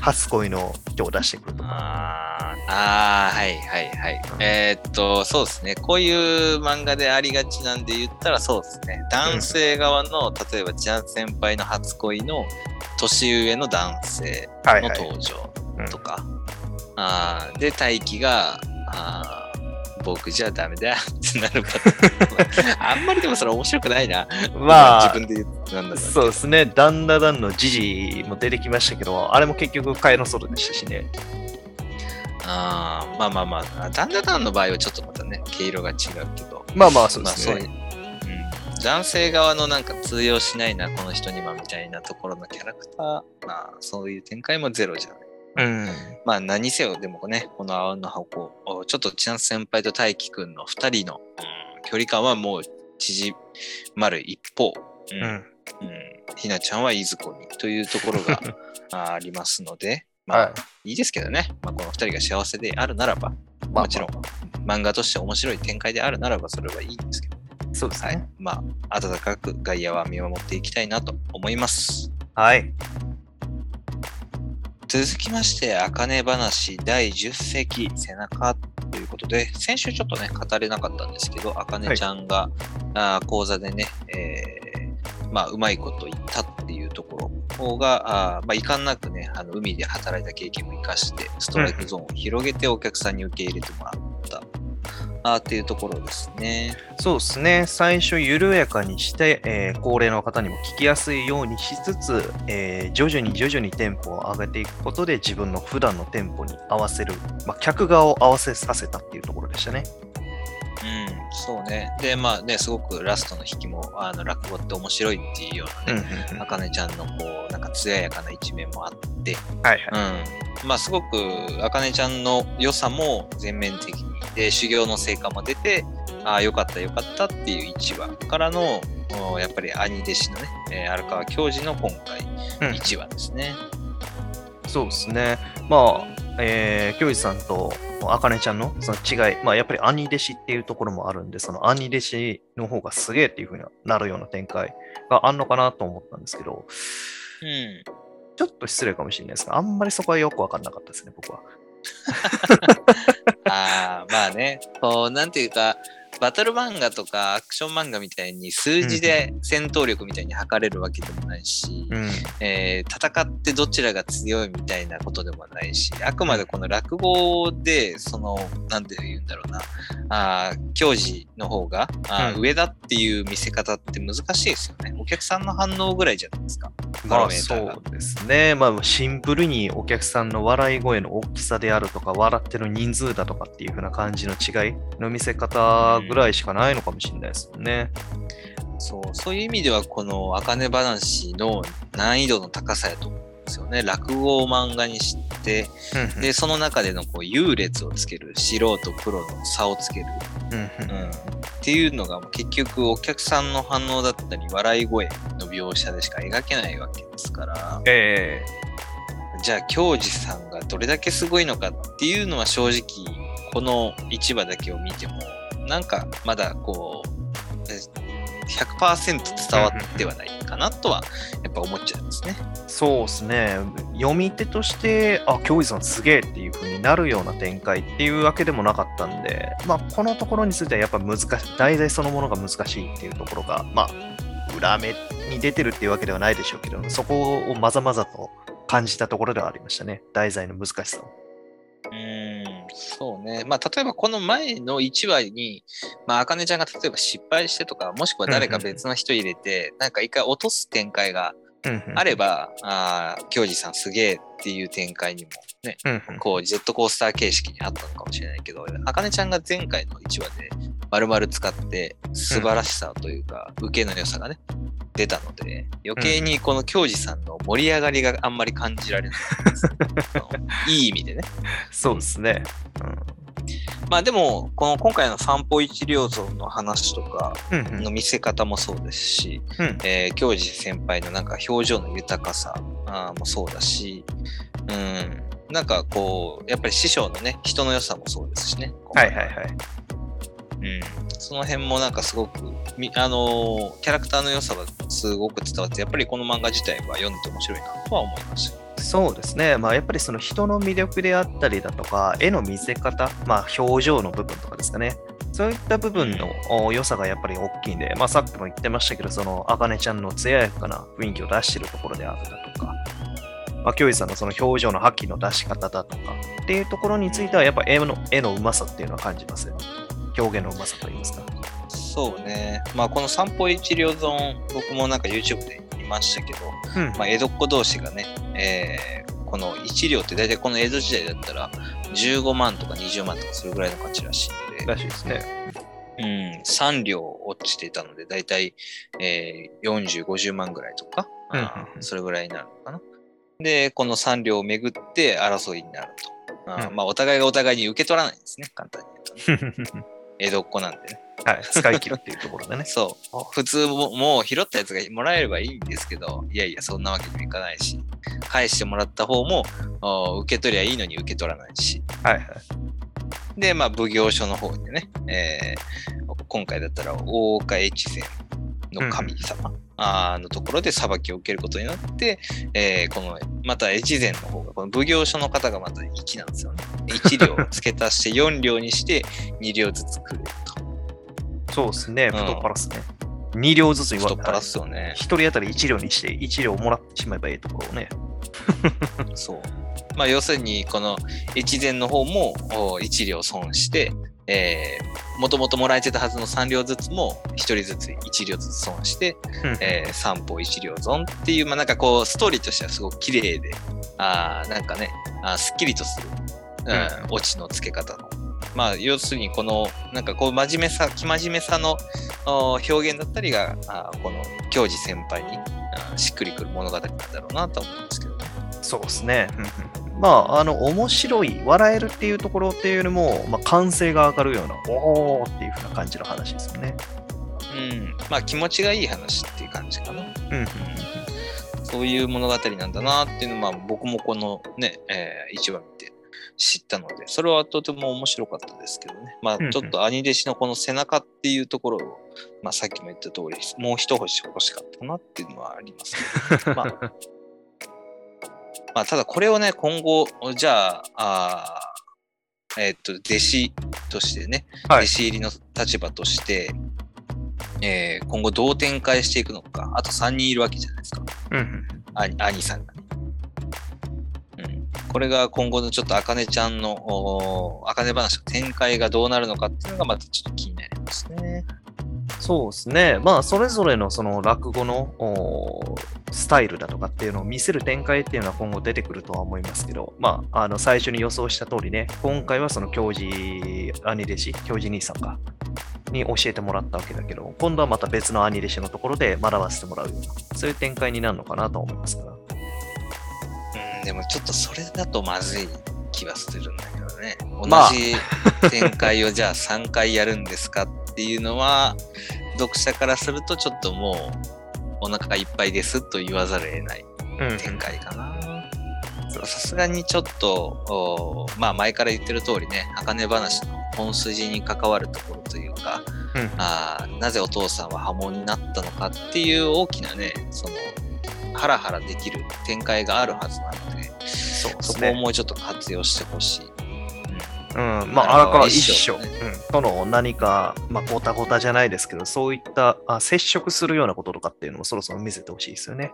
初恋の人を出してくるとか。あーあー、はいはいはい。えーっと、そうですね。こういう漫画でありがちなんで言ったらそうですね。男性側の、例えば、ジャン先輩の初恋の年上の男性のはいはい。登場うんとか。あーで、大輝が、あー僕じゃダメだってなるパターン。あんまりでもそれ面白くないな。まあ、自分で言なんだそうですね、ダンダダンのジジも出てきましたけど、あれも結局、カエルソルでしたしね。あーまあまあまあ、ダンダダンの場合はちょっとまたね、毛色が違うけど。まあまあ、そうですね。うん、男性側のなんか通用しないな、この人にはみたいなところのキャラクター、まあそういう展開もゼロじゃない。うん。まあ何せよ、でもね、この青の箱、おちょっとチャンス先輩と大輝くんの2人の、うん距離感はもう縮まる一方、うんうん。うんひなちゃんはいずこにというところがあ ありますので、まあ、はいいですけどね、まあ、この2人が幸せであるならば、まあもちろん漫画として面白い展開であるならばそれはいいんですけど、はいそうですね。。まあ、温かく外野は見守っていきたいなと思います。はい。続きまして、あかね話第10席背中ということで、先週ちょっとね、語れなかったんですけど、あかねちゃんが、あー講座でね、えーまあ、うまいこと言ったっていうところ方が、あまあ、遺憾なくね、あの海で働いた経験も生かして、ストライクゾーンを広げてお客さんに受け入れてもらった。あーっていうところですね。そうですね。最初、緩やかにして、えー高齢の方にも聞きやすいようにしつつ、えー徐々に徐々にテンポを上げていくことで、自分の普段のテンポに合わせる、まあ、客側を合わせさせたっていうところでしたね。うん、そうね。で、まあね、すごくラストの引きも、あの、落語って面白いっていうようなね、あかねちゃんのこう、なんか艶やかな一面もあって、はいはい。うん。まあ、すごく、あかねちゃんの良さも全面的に、で、修行の成果も出て、ああ、よかったよかったっていう一話からの、おやっぱり兄弟子のね、えー荒川教授の今回、うん一話ですね。そうですね。まあ、えー、教授さんとあかねちゃんのその違い、まあ、やっぱり兄弟子っていうところもあるんで、その兄弟子の方がすげえっていう風になるような展開があんのかなと思ったんですけど、うん。ちょっと失礼かもしれないですが、あんまりそこはよくわかんなかったですね、僕は。まあね、こう、なんていうか、バトル漫画とかアクション漫画みたいに数字で戦闘力みたいに測れるわけでもないし、うん。えー戦ってどちらが強いみたいなことでもないし、あくまでこの落語で、その、なんて言うんだろうな、あー教授の方があーうん上だっていう見せ方って難しいですよね。お客さんの反応ぐらいじゃないですか。そうですね。まあシンプルにお客さんの笑い声の大きさであるとか、笑ってる人数だとかっていう風な感じの違いの見せ方ぐらいしかないのかもしれないですよね。そう、そういう意味では、この、あかね話の難易度の高さやと思うんですよね。落語を漫画にして、うんで、その中でのこう優劣をつける、素人、プロの差をつける、うんうん、っていうのが結局お客さんの反応だったり、笑い声の描写でしか描けないわけですから、えじゃあ、教授さんがどれだけすごいのかっていうのは正直、この市場だけを見ても、なんかまだこう、え100%伝わってはないかなとは、やっぱ思っちゃいますね。ーそうですね。読み手として、あ、教授さんすげえっていう風になるような展開っていうわけでもなかったんで、まあ、このところについてはやっぱ難しい、題材そのものが難しいっていうところが、まあ、裏目に出てるっていうわけではないでしょうけど、そこをまざまざと感じたところではありましたね。題材の難しさを。うーん、そうね。まあ、例えばこの前の1話に、まあ、あかねちゃんが例えば失敗してとか、もしくは誰か別の人入れて、なんか一回落とす展開があれば、ああ、教授さんすげえっていう展開にもね、うんうん。こう、ジェットコースター形式にあったのかもしれないけど、あかねちゃんが前回の1話で丸々使って素晴らしさというか、受けの良さがね、出たので、余計にこの教授さんの盛り上がりがあんまり感じられないです。あのいい意味でね。そうですね。まあでも、この今回の散歩一両像の話とかうんうんの見せ方もそうですし、うんえー教授先輩のなんか表情の豊かさもそうだし、うん、なんかこう、やっぱり師匠のね、人の良さもそうですしね。はいはいはい。うん、その辺もなんかすごく、みあのーキャラクターの良さがすごく伝わって、やっぱりこの漫画自体は読んでて面白いなとは思いました。そうですね。まあやっぱりその人の魅力であったりだとか、絵の見せ方、まあ表情の部分とかですかね。そういった部分のお良さがやっぱり大きいんで、まあさっきも言ってましたけど、そのあかねちゃんの艶やかな雰囲気を出してるところであるだとか、まあ、教授さんのその表情の覇気の出し方だとか、っていうところについてはやっぱ絵の絵のうまさっていうのは感じますよ。表現のうまさといいますか。そうね。まあこの散歩一両損、僕もなんか YouTube で見ましたけど、うんまあ、江戸っ子同士がね、えーこの一両って大体この江戸時代だったら15万とか20万とかそれぐらいの価値らしいので、らしいですね。うん、3両落ちていたので大体、えー40、50万ぐらいとか、うんそれぐらいになるのかな。で、この3両をめぐって争いになると。あーうんまあ、お互いがお互いに受け取らないんですね、簡単に言うとね。江戸っ子なんでね。はい、使い切るっていうところでね。そう。普通も、もう拾ったやつがもらえればいいんですけど、いやいや、そんなわけにもいかないし、返してもらった方も、お受け取りゃいいのに受け取らないし。はいはい。で、まあ、奉行所の方でね、えー今回だったら、大岡越前の神様、あーのところで裁きを受けることになって、えーこの、また越前の方が、この奉行所の方がまた粋なんですよね。1両付け足して 4両にして2両ずつくれると。そうですね、ん太っ腹っすね。2両ずつに太っ腹っ1すよね。人当たり1両にして1両もらってしまえばいいところをね。そう。まあ、要するに、この越前の方もお1両損して、えー、もともともらえてたはずの3両ずつも1人ずつ1両ずつ損して、えー、3歩1両損っていう、まあ、なんかこう、ストーリーとしてはすごく綺麗で、あーなんかね、あーすっきりとする、うんうんオチのつけ方の。まあ、要するに、この、なんかこう、真面目さ、生真面目さのお表現だったりが、あーこの、教授先輩にしっくりくる物語なんだろうなと思うんですけどね。そうですね。まあ、あの、面白い、笑えるっていうところっていうよりも、まあ、歓声が上がるような、おーっていう風な感じの話ですよね。うん。まあ、気持ちがいい話っていう感じかな。うん。そういう物語なんだなっていうのは、まあ、僕もこのね、えー、1話見て知ったので、それはとても面白かったですけどね。まあ、ちょっと兄弟子のこの背中っていうところを、まあ、さっきも言った通り、もう一星欲しかったなっていうのはあります、ね。まあ、まあ、ただこれをね、今後、じゃあ、あーえーっと、弟子としてね、はい弟子入りの立場として、えー今後どう展開していくのか、あと3人いるわけじゃないですか。うん。兄兄さんがね。うん、これが今後のちょっとあかねちゃんのおあかね話の展開がどうなるのかっていうのがまたちょっと気になりますね。そうですね。まあ、それぞれのその落語のおスタイルだとかっていうのを見せる展開っていうのは今後出てくるとは思いますけど、まあ、あの最初に予想した通りね、今回はその教授、兄弟子、教授兄さんか、に教えてもらったわけだけど、今度はまた別の兄弟子のところで学ばせてもらうような、そういう展開になるのかなと思いますから。うん、でもちょっとそれだとまずい気はするんだけどね。同まあじ展開をじゃあ3回やるんですかっていうのは、読者からするとちょっともうお腹いっぱいですと言わざるを得ないうん展開かな。さすがにちょっと、おまあ前から言ってる通りね、茜話の本筋に関わるところというか、うんあーなぜお父さんは波紋になったのかっていう大きなね、その、ハラハラできる展開があるはずなので、そこを。もうちょっと活用してほしい。うん、まあ、荒川一一緒、うん、との何か、まあ、ごたごたじゃないですけど、そういったあ接触するようなこととかっていうのもそろそろ見せてほしいですよね。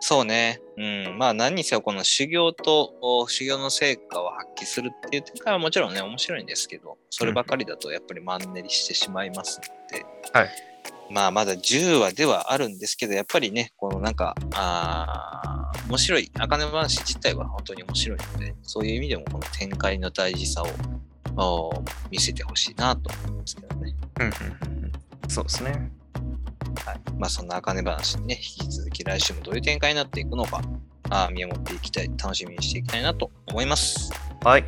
そうね。うん。まあ何にせよこの修行とお修行の成果を発揮するっていう展開はもちろんね、面白いんですけど、そればかりだとやっぱりマンネリしてしまいますので、はいまあまだ10話ではあるんですけど、やっぱりね、このなんか、あー面白い、茜話自体は本当に面白いので、そういう意味でもこの展開の大事さをお見せてほしいなと思いますけどね。うんうんうんうんそうですね。はい。まあそんな茜話にね、引き続き来週もどういう展開になっていくのか、あー見守っていきたい、楽しみにしていきたいなと思います。はい。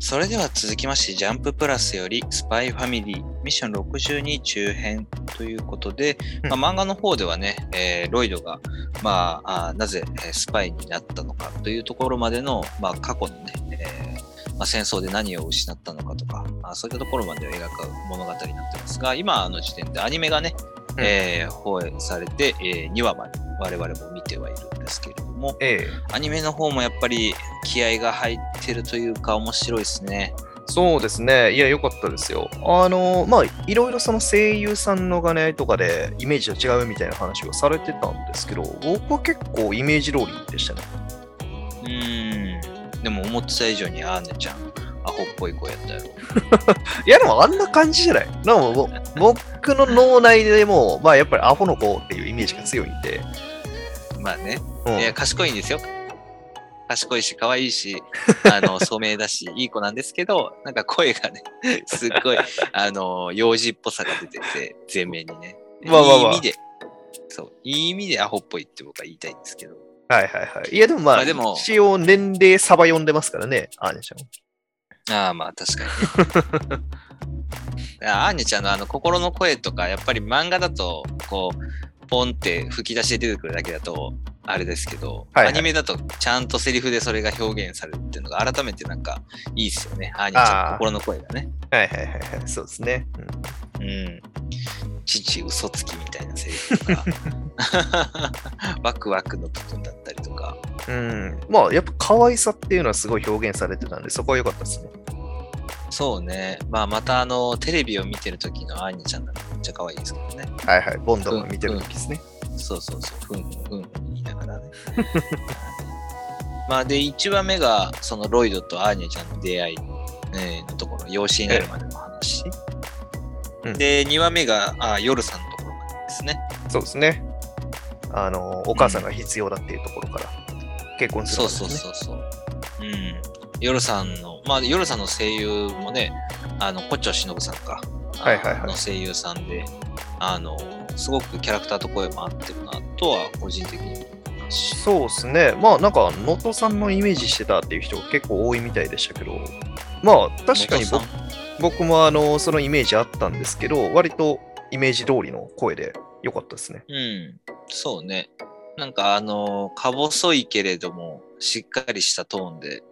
それでは続きまして、ジャンププラスよりスパイファミリーミッション62中編ということで、うん。まあ、漫画の方ではね、えーロイドが、まあ、あーなぜえースパイになったのかというところまでの、まあ、過去のね、えーまあ、戦争で何を失ったのかとか、あそういったところまでを描く物語になってますが、今の時点でアニメがね、うん。えー放映されて、え2話まで我々も見てはいるんですけれども、ええ。アニメの方もやっぱり気合が入ってるというか面白いですね。そうですね。いや、良かったですよ。あの、まあ、いろいろその声優さんのがね、とかでイメージと違うみたいな話をされてたんですけど、僕は結構イメージ通りでしたね。うーん。でも思ってた以上にアーネちゃん、アホっぽい子やったやろ。いや、でもあんな感じじゃない。でもぼ僕の脳内でも、まあ、やっぱりアホの子っていうイメージが強いんで、まあね。うんいや、賢いんですよ。賢いし、可愛いし、あの、聡明だし、いい子なんですけど、なんか声がね、すっごい、あの、幼児っぽさが出てて、前面にね。まあまあまあいい意味で、そう、いい意味でアホっぽいって僕は言いたいんですけど。はいはいはい。いや、でもまあ、まあでも一応年齢サバ読んでますからね、アーニャちゃん。ああ、まあ確かにね。あアーニャちゃんのあの心の声とか、やっぱり漫画だと、こう、ポンって吹き出しで出てくるだけだと、あれですけど、はいはいアニメだとちゃんとセリフでそれが表現されるっていうのが改めてなんかいいですよね。アーニャちゃんのあー心の声がね。はいはいはいはい、そうですね。うんうん。父嘘つきみたいなセリフとか、ワクワクの部分だったりとか、うん、まあやっぱ可愛さっていうのはすごい表現されてたんでそこは良かったですね。そうね。まあまたあの、テレビを見てる時のアーニャちゃんだっちゃ可愛いですけどね。はいはい、ボンドが見てる時ですね。そうそうそう、ふんふんふんふん言いながらね。まあで、1話目がそのロイドとアーニャちゃんの出会い、えーのところ、養子になるまでの話。うんで、2話目があ夜さんのところまでですね。そうですね。あの、お母さんが必要だっていうところから結婚するそうわけですね。そうそうそう。うん。夜さんの、まあ夜さんの声優もね、あの、古町忍さんか。はいはいはいあの声優さんで、あの、すごくキャラクターと声も合ってるなとは、個人的に思いますし。そうですね。まあなんか、能登さんのイメージしてたっていう人が結構多いみたいでしたけど、まあ確かに僕もあのそのイメージあったんですけど、割とイメージ通りの声で良かったですね。うん、そうね。なんかあの、か細いけれども、しっかりしたトーンで、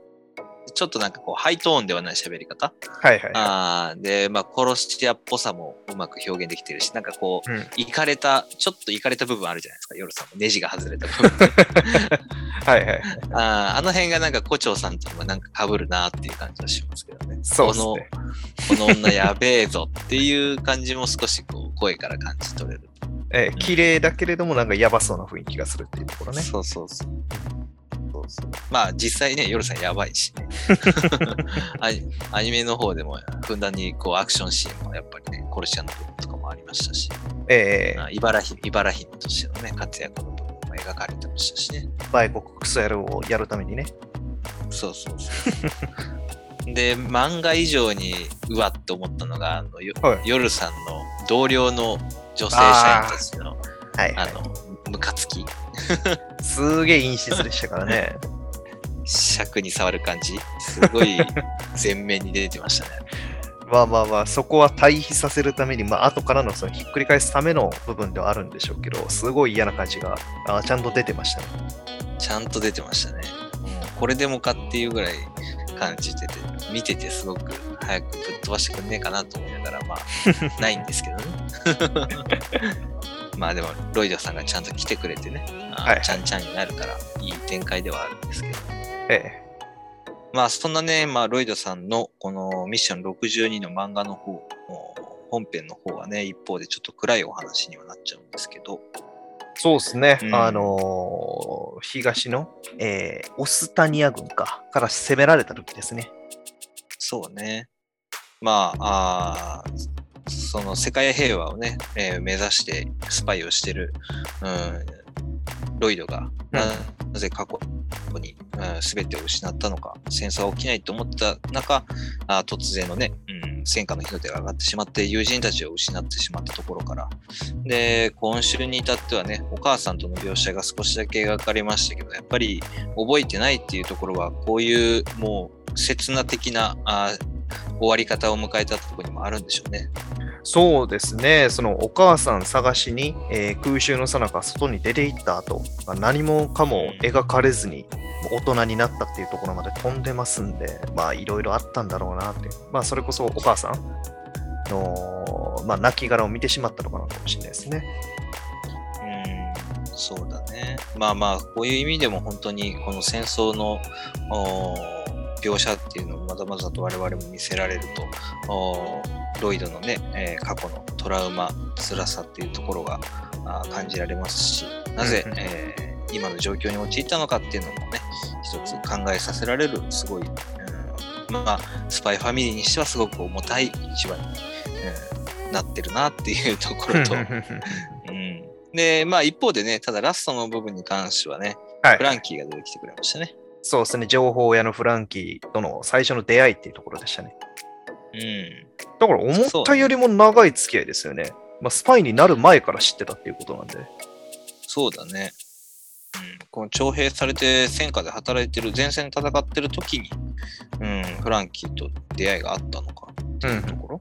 ちょっとなんかこう、ハイトーンではない喋り方？はいはいはい。あーで、まあ、殺し屋っぽさもうまく表現できてるし、なんかこう、うんいかれた、ちょっといかれた部分あるじゃないですか、夜さんも。ネジが外れた部分。はいはい。あーあの辺がなんか、胡蝶さんともなんか被るなっていう感じはしますけどね。そうですね。この、この女やべえぞっていう感じも少しこう、声から感じ取れる。えー綺麗だけれどもなんかやばそうな雰囲気がするっていうところね。そうそうそう。そうそうまあ実際ね、夜さんやばいしね。アニアニメの方でもふんだんにこうアクションシーンもやっぱりね、殺し屋の部分とかもありましたし、えーあ茨城茨城としてのね、活躍の部分も描かれてましたしね。売国クソ野郎をやるためにね。そうそうそう。で、漫画以上にうわって思ったのが、あのよはい夜さんの同僚の女性社員たちのはいはい。あの、ムカつき、すげえ陰湿でしたからね。尺に触る感じ、すごい前面に出てましたね。まあまあまあ、そこは対比させるために、まあ後からのそのひっくり返すための部分ではあるんでしょうけど、すごい嫌な感じがあちゃんと出てましたね。ちゃんと出てましたね。これでもかっていうぐらい感じてて、見ててすごく早くぶっ飛ばしてくんねえかなと思いながら、まあ、ないんですけどね。まあでも、ロイドさんがちゃんと来てくれてね、あはいはいちゃんちゃんになるから、いい展開ではあるんですけど。えまあ、そんなね、まあ、ロイドさんのこのミッション62の漫画の方、本編の方はね、一方でちょっと暗いお話にはなっちゃうんですけど、えそうですね。うんあのー東の、えーオスタニア軍か、から攻められた時ですね。そうね。まあ、あーその世界平和をね、えー目指してスパイをしてる、うん、ロイドが、ななぜ過去に、うん、全てを失ったのか、戦争は起きないと思った中、あー突然のね、うん、戦火の火の手が上がってしまって、友人たちを失ってしまったところから、で、今週に至ってはね、お母さんとの描写が少しだけ描かれましたけど、やっぱり覚えてないっていうところは、こういうもう刹那的なあー終わり方を迎えたところにもあるんでしょうね。そうですね。そのお母さん探しに、えー空襲の最中外に出て行った後、まあ何もかも描かれずに大人になったっていうところまで飛んでますんで、まあいろいろあったんだろうなって。まあそれこそお母さんの、まあ亡骸を見てしまったのかなかもしれないですね。うん、そうだね。まあまあ、こういう意味でも本当にこの戦争のおー描写っていうのをまだまだと我々も見せられると、ロイドのね、えー過去のトラウマ、辛さっていうところが感じられますし、なぜ、えー今の状況に陥ったのかっていうのもね、一つ考えさせられる、すごい、うんまあ、スパイファミリーにしてはすごく重たい一話に、うんなってるなっていうところと、うん。で、まあ一方でね、ただラストの部分に関してはね、はい。フランキーが出てきてくれましたね。そうですね。情報屋のフランキーとの最初の出会いっていうところでしたね。うん。だから思ったよりも長い付き合いですよね。まあ、スパイになる前から知ってたっていうことなんで。そうだね。うん、この徴兵されて戦火で働いてる、前線で戦ってる時に、うん、フランキーと出会いがあったのかっていうところ。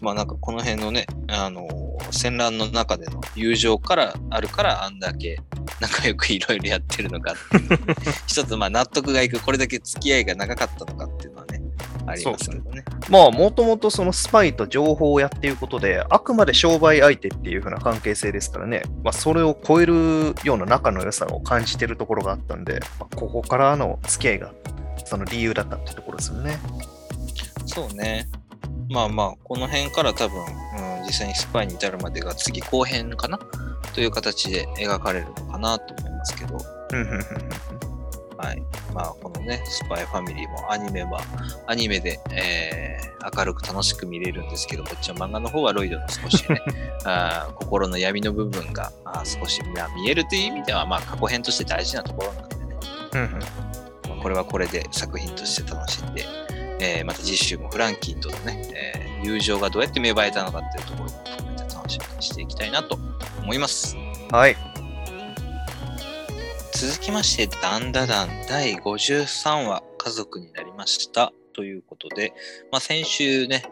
まあなんかこの辺のね、あのー戦乱の中での友情からあるからあんだけ 仲良くいろいろやってるのかっていうね 一つまあ納得がいくこれだけ付き合いが長かったのかっていうのはねありますけどね。まあ、もともとそのスパイと情報屋っていうことで、あくまで商売相手っていう風な関係性ですからね、まあ、それを超えるような仲の良さを感じてるところがあったんで、まあ、ここからの付き合いがその理由だったってところですよね。そうね。まあまあ、この辺から多分、うん、実際にスパイに至るまでが次後編かな？という形で描かれるのかなと思いますけど、はい。まあ、このね、スパイファミリーもアニメは、アニメで、えー明るく楽しく見れるんですけど、こっちの漫画の方はロイドの少しね、あー心の闇の部分があー少しまあ見えるという意味では、まあ、過去編として大事なところなんでね、うんうん。まあこれはこれで作品として楽しんで、えーまた次週もフランキーとのね、えー友情がどうやって芽生えたのかっていうところも含めて楽しみにしていきたいなと思います。はい。続きまして、ダンダダン第53話、家族になりました。ということで、まあ、先週ね、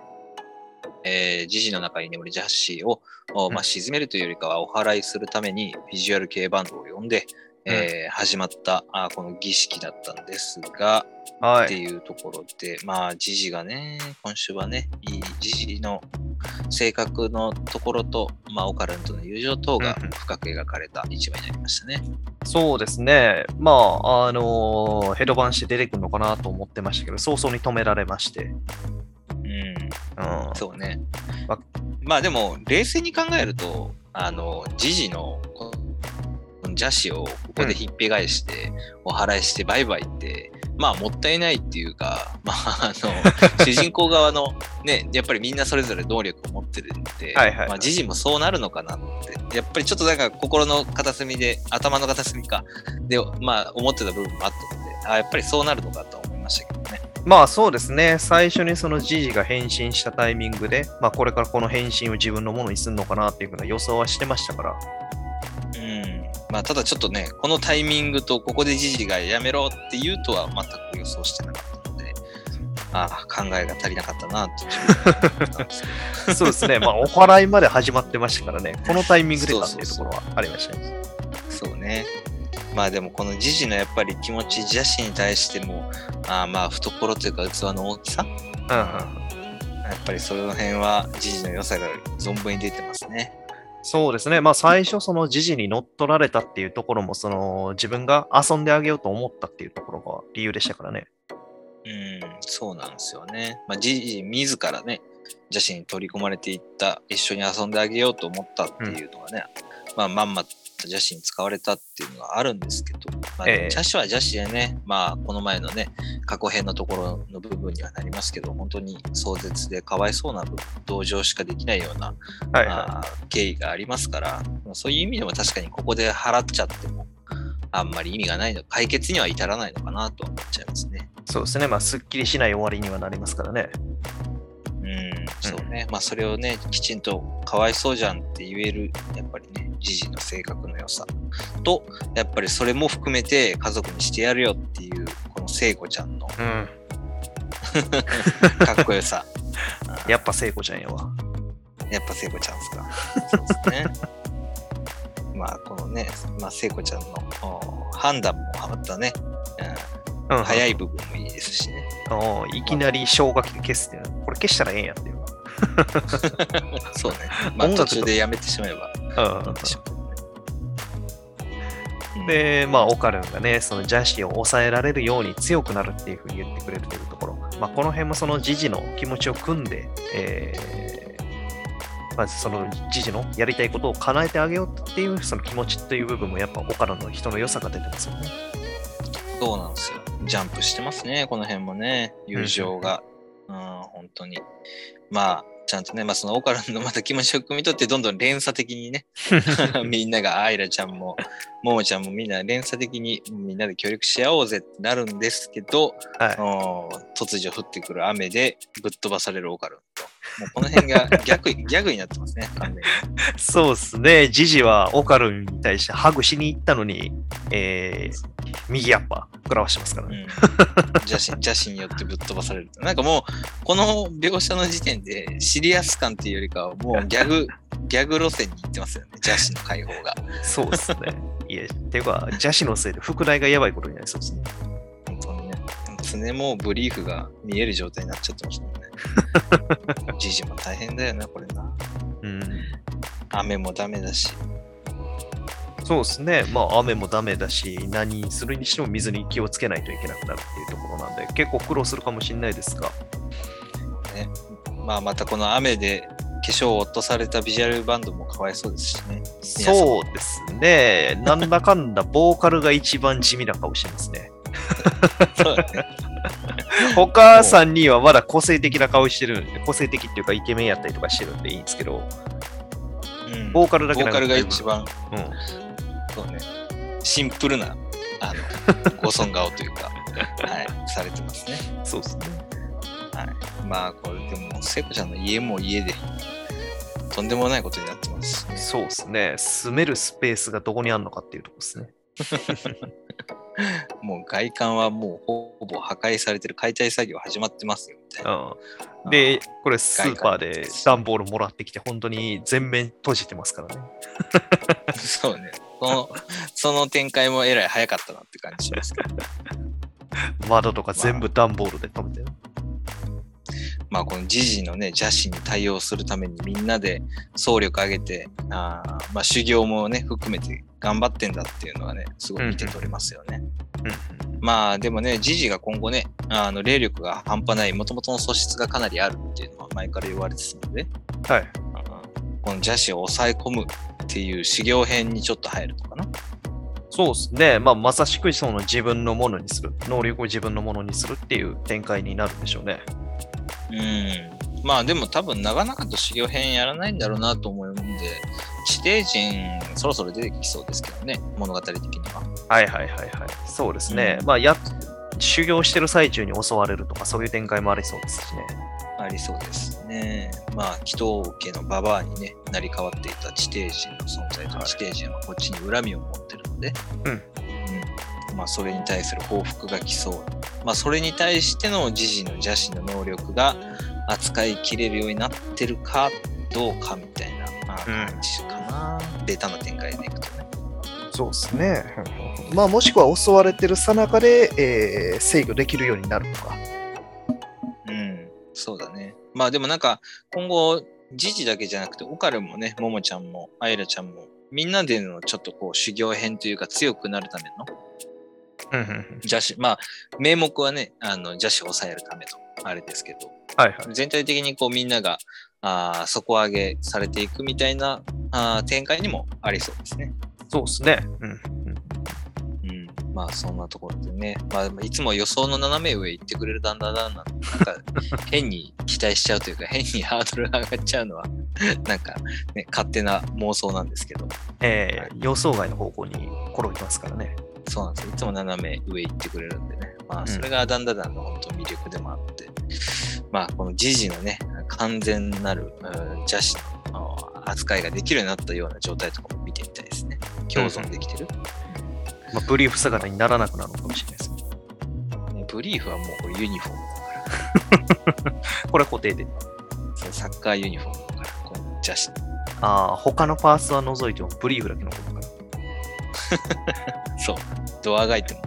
えー、ジジの中に眠るジャッシーを、おまあ、沈めるというよりかはお祓いするためにビジュアル系バンドを呼んで、えー始まったあこの儀式だったんですが、はい。っていうところで、まあ、ジジがね、今週はね、いいジジの性格のところと、まあ、オカルンとの友情等が深く描かれた一話になりましたね。そうですね。まあ、あのーヘドバンして出てくるのかなと思ってましたけど、早々に止められまして。うんうん。そうね。ままあでも、冷静に考えると、あの、ジジのこの邪視をここでひっぺ返して、お祓いしてバイバイって、まあもったいないっていうか、まああの、主人公側のね、やっぱりみんなそれぞれ能力を持ってるんで、はいはいはいまあジジもそうなるのかなって、やっぱりちょっとなんか心の片隅で、頭の片隅か、で、まあ思ってた部分もあったので、あやっぱりそうなるのかと思いましたけどね。まあそうですね。最初にそのジジが変身したタイミングで、まあこれからこの変身を自分のものにするのかなっていうふうな予想はしてましたから。うんまあ、ただちょっとね、このタイミングとここでジジがやめろって言うとは全く予想してなかったので、ああ、考えが足りなかったなとそうですね。まあお祓いまで始まってましたからね。このタイミングでかっていうところはありましたね。ど、そうね。まあでもこのジジのやっぱり気持ち、ジャシに対しても、ああまあ懐というか器の大きさ、うんうん。やっぱりその辺はジジの良さが存分に出てますね。そうですね。まあ最初その時事に乗っ取られたっていうところも、その自分が遊んであげようと思ったっていうところが理由でしたからね。うん、そうなんですよね。まあ、時事自らね、女子に取り込まれていった、一緒に遊んであげようと思ったっていうのがね、まあ、まんまとジャシに使われたっていうのがあるんですけど、まあ、でもええジャシはジャシでね、まあ、この前のね、過去編のところの部分にはなりますけど、本当に壮絶でかわいそうな部分、同情しかできないような、はいはまあ経緯がありますから、まあそういう意味でも確かにここで払っちゃっても、あんまり意味がないの、解決には至らないのかなとは思っちゃいますね。い。そうですね。まあすっきりしない終わりにはなりますからね。うん、そうね。まあ、それをね、きちんとかわいそうじゃんって言える、やっぱりね、ジジの性格の良さと、やっぱりそれも含めて家族にしてやるよっていう、この聖子ちゃんのうん。かっこよさ。やっぱ聖子ちゃんやわ。やっぱ聖子ちゃんですか。そうですね。まあ、このね、まあ、聖子ちゃんのお判断もはまったね、うん。うん、早い。い部分もいいですしね。いきなり消火器で消すっていうのこれ消したらええんやっていう。そうね。まあ、途中でやめてしまえばでまあ、オカルンがね、そのジャシを抑えられるように強くなるっていうふうに言ってくれるというところ。まあ、この辺もそのジジの気持ちを組んで、えーまずそのジジのやりたいことを叶えてあげようっていうその気持ちっていう部分もやっぱオカルンの人の良さが出てますよね。そうなんですよ。ジャンプしてますね、この辺もね。友情が。うん、本当に。まあ、ちゃんとね、まあそのオカランの また気持ちを汲み取って、どんどん連鎖的にね、みんなが、アイラちゃんも、モモちゃんもみんな連鎖的にみんなで協力し合おうぜってなるんですけど、はい。お突如降ってくる雨でぶっ飛ばされるオカルンと。もうこの辺が逆 ギャグになってますね、完全に。そうですね。ジジはオカルンに対してハグしに行ったのに、えー、右アッパー食らわしてますからね。うん、邪心邪心によってぶっ飛ばされる。なんかもう、この描写の時点でシリアス感っていうよりかは、もう ギャグ、ギャグ路線に行ってますよね、邪心の解放が。そうですね。いや、ていうか、ジャシのせいで副題がやばいことになりそうですね。本当にね。常もブリーフが見える状態になっちゃってましたもんね。ジジも大変だよな、これな。うん。雨もダメだし。そうですね。まあ、雨もダメだし、何するにしても水に気をつけないといけなくなるっていうところなんで、結構苦労するかもしれないですが、ね。まあまたこの雨で化粧を落とされたビジュアルバンドもかわいそうですしね。そうですね。なんだかんだ、ボーカルが一番地味な顔してますね。他3人はまだ個性的な顔してるんで、個性的っていうかイケメンやったりとかしてるんでいいんですけど、うん、ボーカルだけボーカルが一番、うん。そうね、シンプルな、あの、ご尊顔というか、はい、されてますね。そうですね。まあ、これでも、聖子ちゃんの家も家で、とんでもないことになってます、ね。そうですね。住めるスペースがどこにあるのかっていうとこですね。もう外観はもうほぼ破壊されてる解体作業始まってますよ、みたいな。うん、で、これスーパーで段ボールもらってきて、本当に全面閉じてますからね。そうね。その、その展開もえらい早かったなって感じしますけど。窓とか全部段ボールで止めてる。まあ、この時事のね、邪視に対応するためにみんなで総力上げて、あーまあ、修行もね、含めて頑張ってんだっていうのはね、すごい見て取れますよね。うんまあ、でもね、時事が今後ね、あの霊力が半端ない、もともとの素質がかなりあるっていうのは前から言われてたので、はい。この邪視を抑え込むっていう修行編にちょっと入るのかな。そうですね。まあ、まさしくその自分のものにする。能力を自分のものにするっていう展開になるんでしょうね。うん。まあでも多分長々と修行編やらないんだろうなと思うんで、地底人そろそろ出てきそうですけどね、物語的には。はいはいはいはい。そうですね。うんまあ、や、修行してる最中に襲われるとか、そういう展開もありそうですしね。ありそうですね。まあ、祈祷家のババアにね、成り代わっていた地底人の存在とはい地底人はこっちに恨みを持ってるので、うんうんまあ、それに対する報復が来そう。まあ、それに対しての時事の邪視の能力が扱いきれるようになってるかどうかみたいな、感じかな。ベタな展開でいくとね。そうですね。まあ、もしくは襲われてるさなかで、えー制御できるようになるとか。うん、そうだね。まあでもなんか今後、ジジだけじゃなくて、オカルもね、ももちゃんも、アイラちゃんも、みんなでのちょっとこう修行編というか強くなるための邪視、まあ名目はね、あの邪視を抑えるためのあれですけど、はいはい。全体的にこうみんながあー底上げされていくみたいなあー展開にもありそうですね。そうですね。うん、まあそんなところでね、まあ、いつも予想の斜め上行ってくれるダンダダンなんなんか 変に期待しちゃうというか変にハードルが上がっちゃうのは なんかね勝手な妄想なんですけど。えー予想外の方向に転びますからね。そうなんですよ。いつも斜め上行ってくれるんでね。まうん。あそれがダンダダンの本当魅力でもあって、まあこの時事のね完全なるうん邪視のあ扱いができるようになったような状態とかも見てみたいですね。共存できてる、まあ、ブリーフ姿にならなくなるのかもしれないです。ねブリーフはもうユニフォームだからこれは固定で。サッカーユニフォームだから、この邪視。ああ、他のパーツは除いてもブリーフだけのことかな。そう。ドアがいても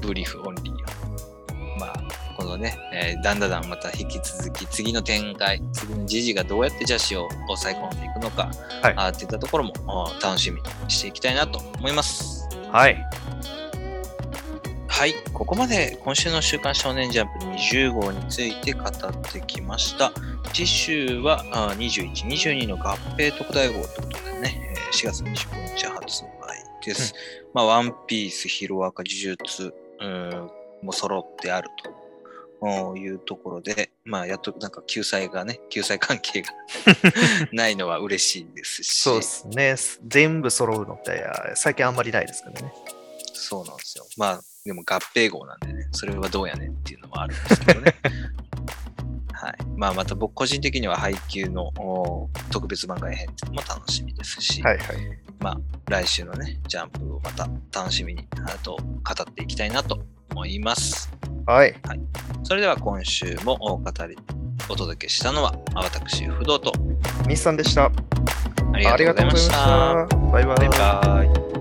ブリーフオンリーよ。まあ、このね、えーだんだんまた引き続き次の展開、次の時事がどうやって邪視を抑え込んでいくのか、はいあーっていったところも楽しみにしていきたいなと思います。はい。はい、ここまで今週の週刊少年ジャンプ20号について語ってきました。次週はあー21、22の合併特大号ということでね、えー4月25日発売です。まあ、ワンピース、ヒロアカ、呪術、うーん、も揃ってあるというところで、まあ、やっとなんか救済がね、救済関係が ないのは嬉しいですし、そうですね。全部揃うのって最近あんまりないですからね。そうなんですよ。まあ、でも合併号なんでね、それはどうやねんっていうのもあるんですけどね。はい。まあ、また僕個人的には配給のお特別番外編っていうのも楽しみですし、はいはい。まあ、来週のね、ジャンプをまた楽しみに、あと語っていきたいなと思います。はい。それでは今週もお語り、お届けしたのは、私、不動と、ミスさんでした。ありがとうございました。バイバイ。バイバイ。